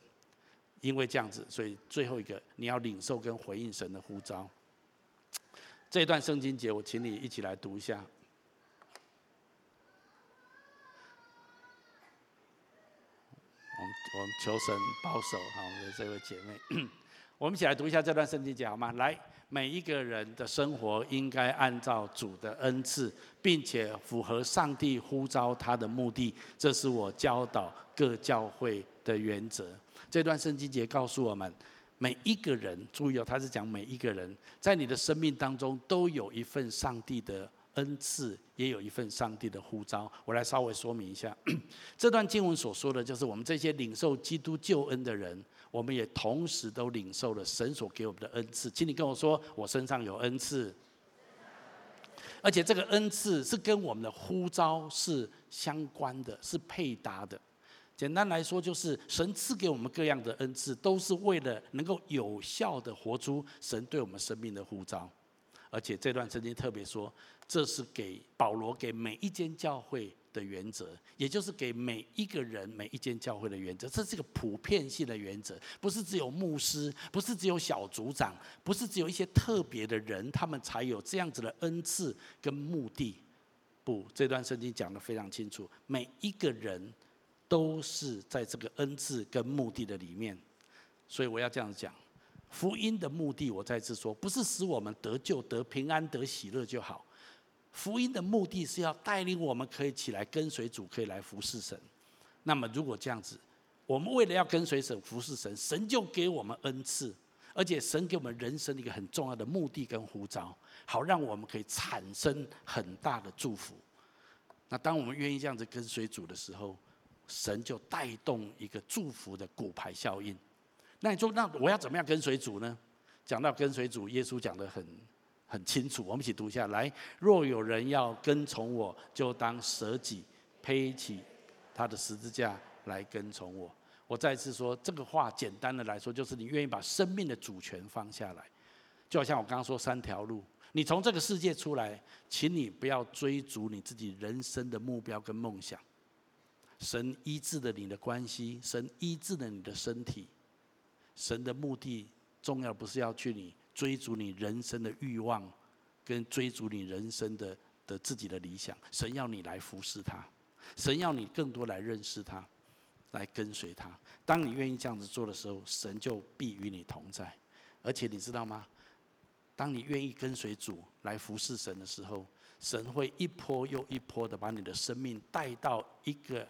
因为这样子，所以最后一个你要领受跟回应神的呼召。这段圣经节，我请你一起来读一下。我们求神保守哈，我们的这位姐妹，我们一起来读一下这段圣经，讲好吗？来，每一个人的生活应该按照主的恩赐，并且符合上帝呼召他的目的，这是我教导各教会的原则。这段圣经节告诉我们，每一个人，注意哦，他是讲每一个人在你的生命当中都有一份上帝的。恩赐也有一份上帝的呼召，我来稍微说明一下。这段经文所说的就是我们这些领受基督救恩的人，我们也同时都领受了神所给我们的恩赐。请你跟我说，我身上有恩赐，而且这个恩赐是跟我们的呼召是相关的，是配搭的。简单来说，就是神赐给我们各样的恩赐，都是为了能够有效的活出神对我们生命的呼召。而且这段圣经特别说，这是给保罗给每一间教会的原则，也就是给每一个人、每一间教会的原则。这是个普遍性的原则，不是只有牧师，不是只有小组长，不是只有一些特别的人，他们才有这样子的恩赐跟目的。不，这段圣经讲得非常清楚，每一个人。都是在这个恩赐跟目的的里面，所以我要这样讲，福音的目的，我再次说，不是使我们得救、得平安、得喜乐就好。福音的目的是要带领我们可以起来跟随主，可以来服侍神。那么如果这样子，我们为了要跟随神、服侍神，神就给我们恩赐，而且神给我们人生一个很重要的目的跟呼召，好让我们可以产生很大的祝福。那当我们愿意这样子跟随主的时候，神就带动一个祝福的骨牌效应。那你说，那我要怎么样跟随主呢？讲到跟随主，耶稣讲的很很清楚。我们一起读一下来：若有人要跟从我，就当舍己，背起他的十字架来跟从我。我再次说，这个话简单的来说，就是你愿意把生命的主权放下来。就好像我刚刚说三条路，你从这个世界出来，请你不要追逐你自己人生的目标跟梦想。神医治了你的关系，神医治了你的身体。神的目的重要不是要去你追逐你人生的欲望，跟追逐你人生的的自己的理想。神要你来服侍他，神要你更多来认识他，来跟随他。当你愿意这样子做的时候，神就必与你同在。而且你知道吗？当你愿意跟随主来服侍神的时候，神会一波又一波的把你的生命带到一个。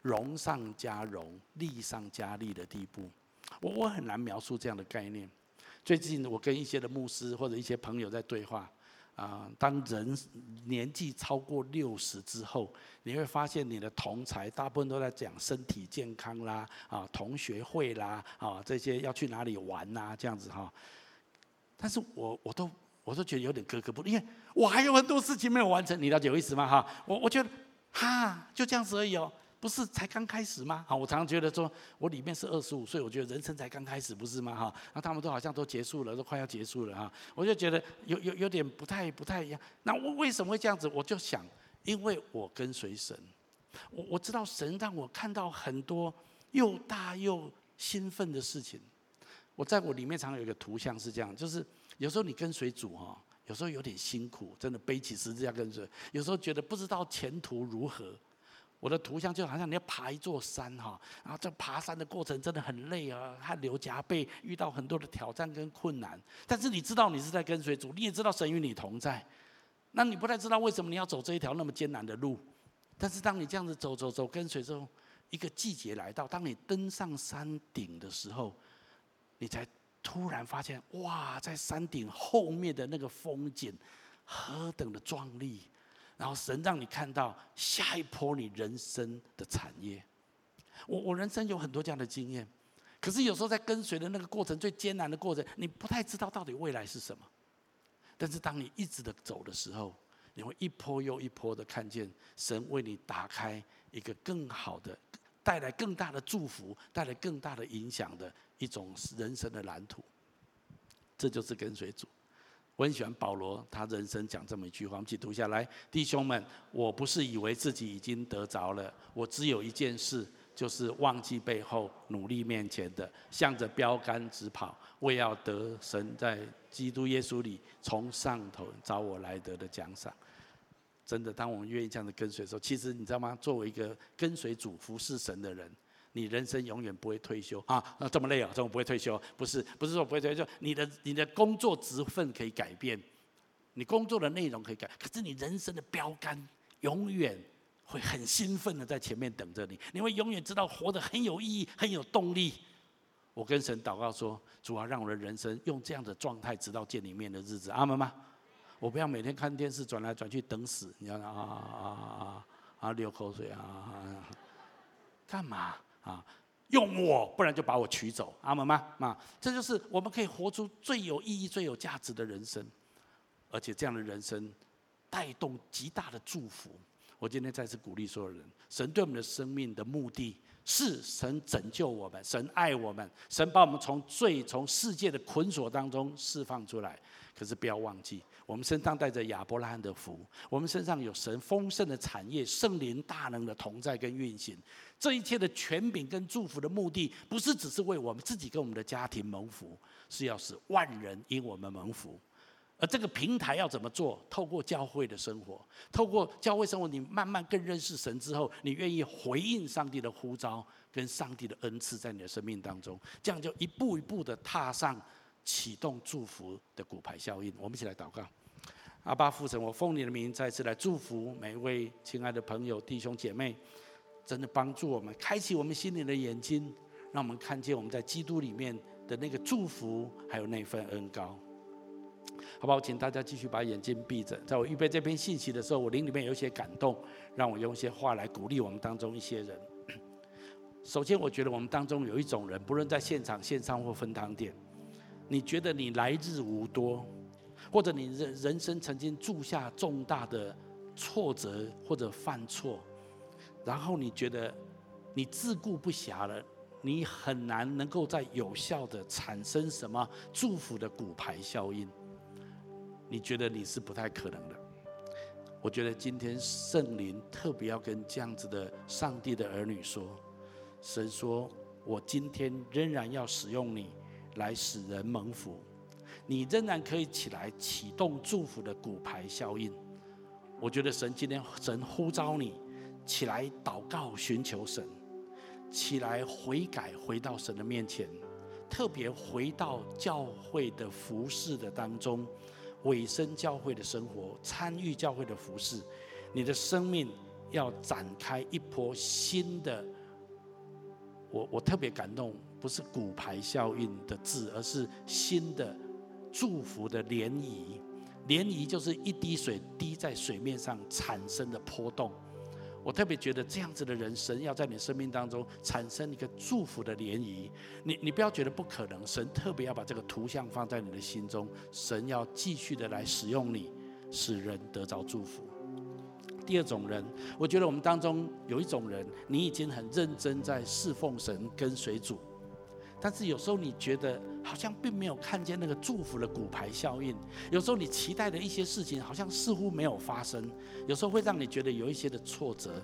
荣上加荣，利上加利的地步，我我很难描述这样的概念。最近我跟一些的牧师或者一些朋友在对话，啊，当人年纪超过六十之后，你会发现你的同侪大部分都在讲身体健康啦，啊，同学会啦，啊，这些要去哪里玩呐，这样子哈。但是我我都我都觉得有点格格不入，因为我还有很多事情没有完成，你了解我意思吗？哈，我我觉得哈就这样子而已哦。不是才刚开始吗？好，我常常觉得说，我里面是二十五岁，我觉得人生才刚开始，不是吗？哈，那他们都好像都结束了，都快要结束了哈，我就觉得有有有点不太不太一样。那我为什么会这样子？我就想，因为我跟随神，我我知道神让我看到很多又大又兴奋的事情。我在我里面常有一个图像是这样，就是有时候你跟随主哈，有时候有点辛苦，真的背起十字架跟随，有时候觉得不知道前途如何。我的图像就好像你要爬一座山哈，然后这爬山的过程真的很累啊，汗流浃背，遇到很多的挑战跟困难。但是你知道你是在跟随主，你也知道神与你同在。那你不太知道为什么你要走这一条那么艰难的路。但是当你这样子走走走跟随之后，一个季节来到，当你登上山顶的时候，你才突然发现哇，在山顶后面的那个风景何等的壮丽。然后神让你看到下一波你人生的产业。我我人生有很多这样的经验，可是有时候在跟随的那个过程最艰难的过程，你不太知道到底未来是什么。但是当你一直的走的时候，你会一波又一波的看见神为你打开一个更好的、带来更大的祝福、带来更大的影响的一种人生的蓝图。这就是跟随主。我很喜欢保罗，他人生讲这么一句话，我们一起读下来。弟兄们，我不是以为自己已经得着了，我只有一件事，就是忘记背后，努力面前的，向着标杆直跑，为要得神在基督耶稣里从上头找我来得的奖赏。真的，当我们愿意这样的跟随的时候，其实你知道吗？作为一个跟随主服侍神的人。你人生永远不会退休啊！那这么累啊，怎么不会退休？不是，不是说不会退休，你的你的工作职分可以改变，你工作的内容可以改，可是你人生的标杆永远会很兴奋的在前面等着你，你会永远知道活得很有意义、很有动力。我跟神祷告说：主啊，让我的人生用这样的状态，直到见你面的日子。阿门吗？我不要每天看电视转来转去等死，你要啊啊啊啊啊流口水啊！干嘛？啊，用我，不然就把我取走，阿门吗？啊，这就是我们可以活出最有意义、最有价值的人生，而且这样的人生带动极大的祝福。我今天再次鼓励所有人：神对我们的生命的目的是神拯救我们，神爱我们，神把我们从罪、从世界的捆锁当中释放出来。可是不要忘记，我们身上带着亚伯拉罕的福，我们身上有神丰盛的产业、圣灵大能的同在跟运行。这一切的权柄跟祝福的目的，不是只是为我们自己跟我们的家庭蒙福，是要使万人因我们蒙福。而这个平台要怎么做？透过教会的生活，透过教会生活，你慢慢更认识神之后，你愿意回应上帝的呼召跟上帝的恩赐在你的生命当中，这样就一步一步的踏上启动祝福的骨牌效应。我们一起来祷告，阿爸父神，我奉你的名再次来祝福每一位亲爱的朋友、弟兄姐妹。真的帮助我们，开启我们心灵的眼睛，让我们看见我们在基督里面的那个祝福，还有那份恩膏。好不好？请大家继续把眼睛闭着。在我预备这篇信息的时候，我灵里面有一些感动，让我用一些话来鼓励我们当中一些人。首先，我觉得我们当中有一种人，不论在现场、线上或分堂点，你觉得你来日无多，或者你人人生曾经铸下重大的挫折或者犯错。然后你觉得你自顾不暇了，你很难能够再有效的产生什么祝福的骨牌效应。你觉得你是不太可能的。我觉得今天圣灵特别要跟这样子的上帝的儿女说，神说我今天仍然要使用你来使人蒙福，你仍然可以起来启动祝福的骨牌效应。我觉得神今天神呼召你。起来祷告，寻求神；起来悔改，回到神的面前。特别回到教会的服事的当中，委身教会的生活，参与教会的服事。你的生命要展开一波新的。我我特别感动，不是骨牌效应的字，而是新的祝福的涟漪。涟漪就是一滴水滴在水面上产生的波动。我特别觉得这样子的人，神要在你生命当中产生一个祝福的涟漪。你你不要觉得不可能，神特别要把这个图像放在你的心中，神要继续的来使用你，使人得着祝福。第二种人，我觉得我们当中有一种人，你已经很认真在侍奉神、跟随主。但是有时候你觉得好像并没有看见那个祝福的骨牌效应，有时候你期待的一些事情好像似乎没有发生，有时候会让你觉得有一些的挫折。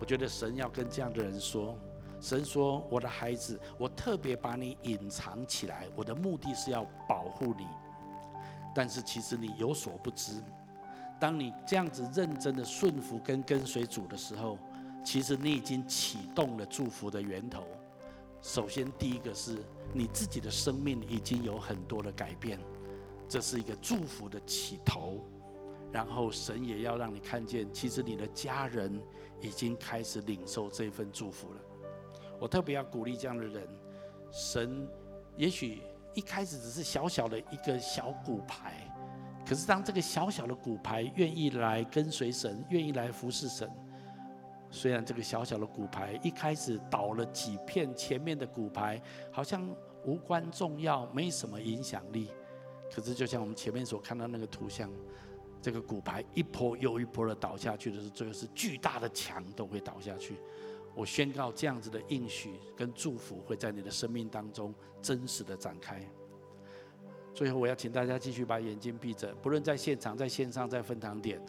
我觉得神要跟这样的人说，神说：“我的孩子，我特别把你隐藏起来，我的目的是要保护你。但是其实你有所不知，当你这样子认真的顺服跟跟随主的时候，其实你已经启动了祝福的源头。”首先，第一个是你自己的生命已经有很多的改变，这是一个祝福的起头。然后，神也要让你看见，其实你的家人已经开始领受这份祝福了。我特别要鼓励这样的人，神也许一开始只是小小的一个小骨牌，可是当这个小小的骨牌愿意来跟随神，愿意来服侍神。虽然这个小小的骨牌一开始倒了几片，前面的骨牌好像无关重要，没什么影响力。可是就像我们前面所看到那个图像，这个骨牌一波又一波的倒下去的时候，最后是巨大的墙都会倒下去。我宣告这样子的应许跟祝福会在你的生命当中真实的展开。最后，我要请大家继续把眼睛闭着，不论在现场、在线上、在分堂点。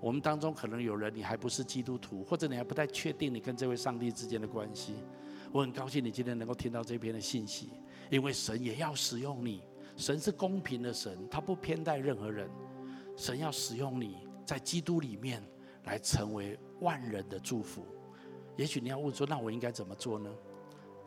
我们当中可能有人，你还不是基督徒，或者你还不太确定你跟这位上帝之间的关系。我很高兴你今天能够听到这篇的信息，因为神也要使用你。神是公平的神，他不偏待任何人。神要使用你在基督里面来成为万人的祝福。也许你要问说，那我应该怎么做呢？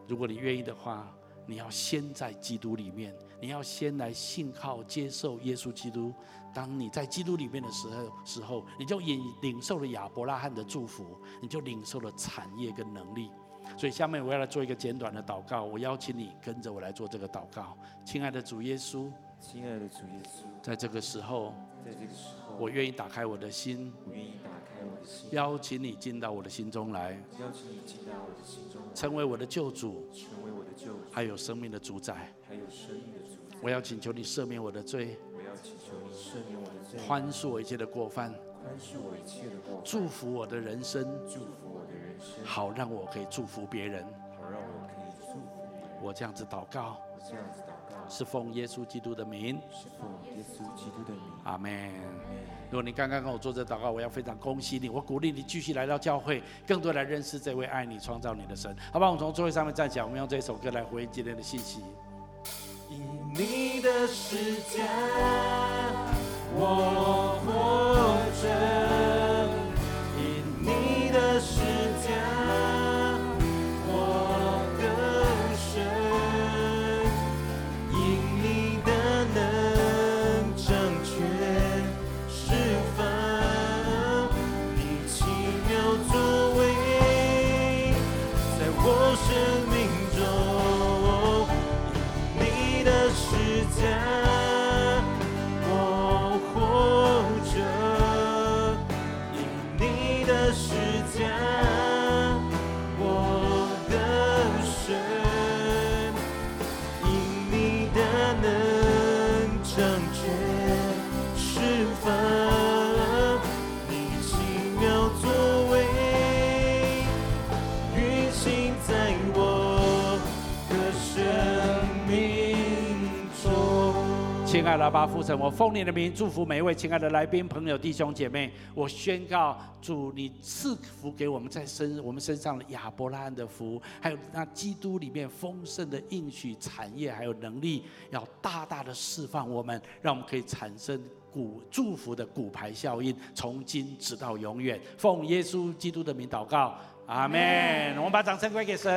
如果你愿意的话，你要先在基督里面，你要先来信靠、接受耶稣基督。当你在基督里面的时候，时候你就领领受了亚伯拉罕的祝福，你就领受了产业跟能力。所以下面我要来做一个简短的祷告，我邀请你跟着我来做这个祷告。亲爱的主耶稣，亲爱的主耶稣，在这个时候，在这个时候，我愿意打开我的心，我愿意打开我的心，邀请你进到我的心中来，邀请你进到我的心中，成为我的救主，成为我的救主，还有生命的主宰，还有生命的主宰。我要请求你赦免我的罪。我要请求你赦免我的罪，宽恕我一切的过犯，宽宽恕我一切的过犯，祝福我的人生，祝福我的人生，好让我可以祝福别人。好让我可以祝福别人。我这样子祷告，我这样子祷告，是奉耶稣基督的名。是奉耶稣基督的名。阿门。如果你刚刚跟我做这祷告，我要非常恭喜你，我鼓励你继续来到教会，更多来认识这位爱你、创造你的神。好吧，我们从座位上面站起来，我们用这首歌来回应今天的信息。因你的十架，我活着；爱的阿爸父神，我奉你的名祝福每一位亲爱的来宾、朋友、弟兄姐妹。我宣告，主你赐福给我们在身我们身上的亚伯拉罕的福，还有那基督里面丰盛的应许产业，还有能力，要大大的释放我们，让我们可以产生骨祝福的骨牌效应，从今直到永远。奉耶稣基督的名祷告，阿门。我们把掌声归给神。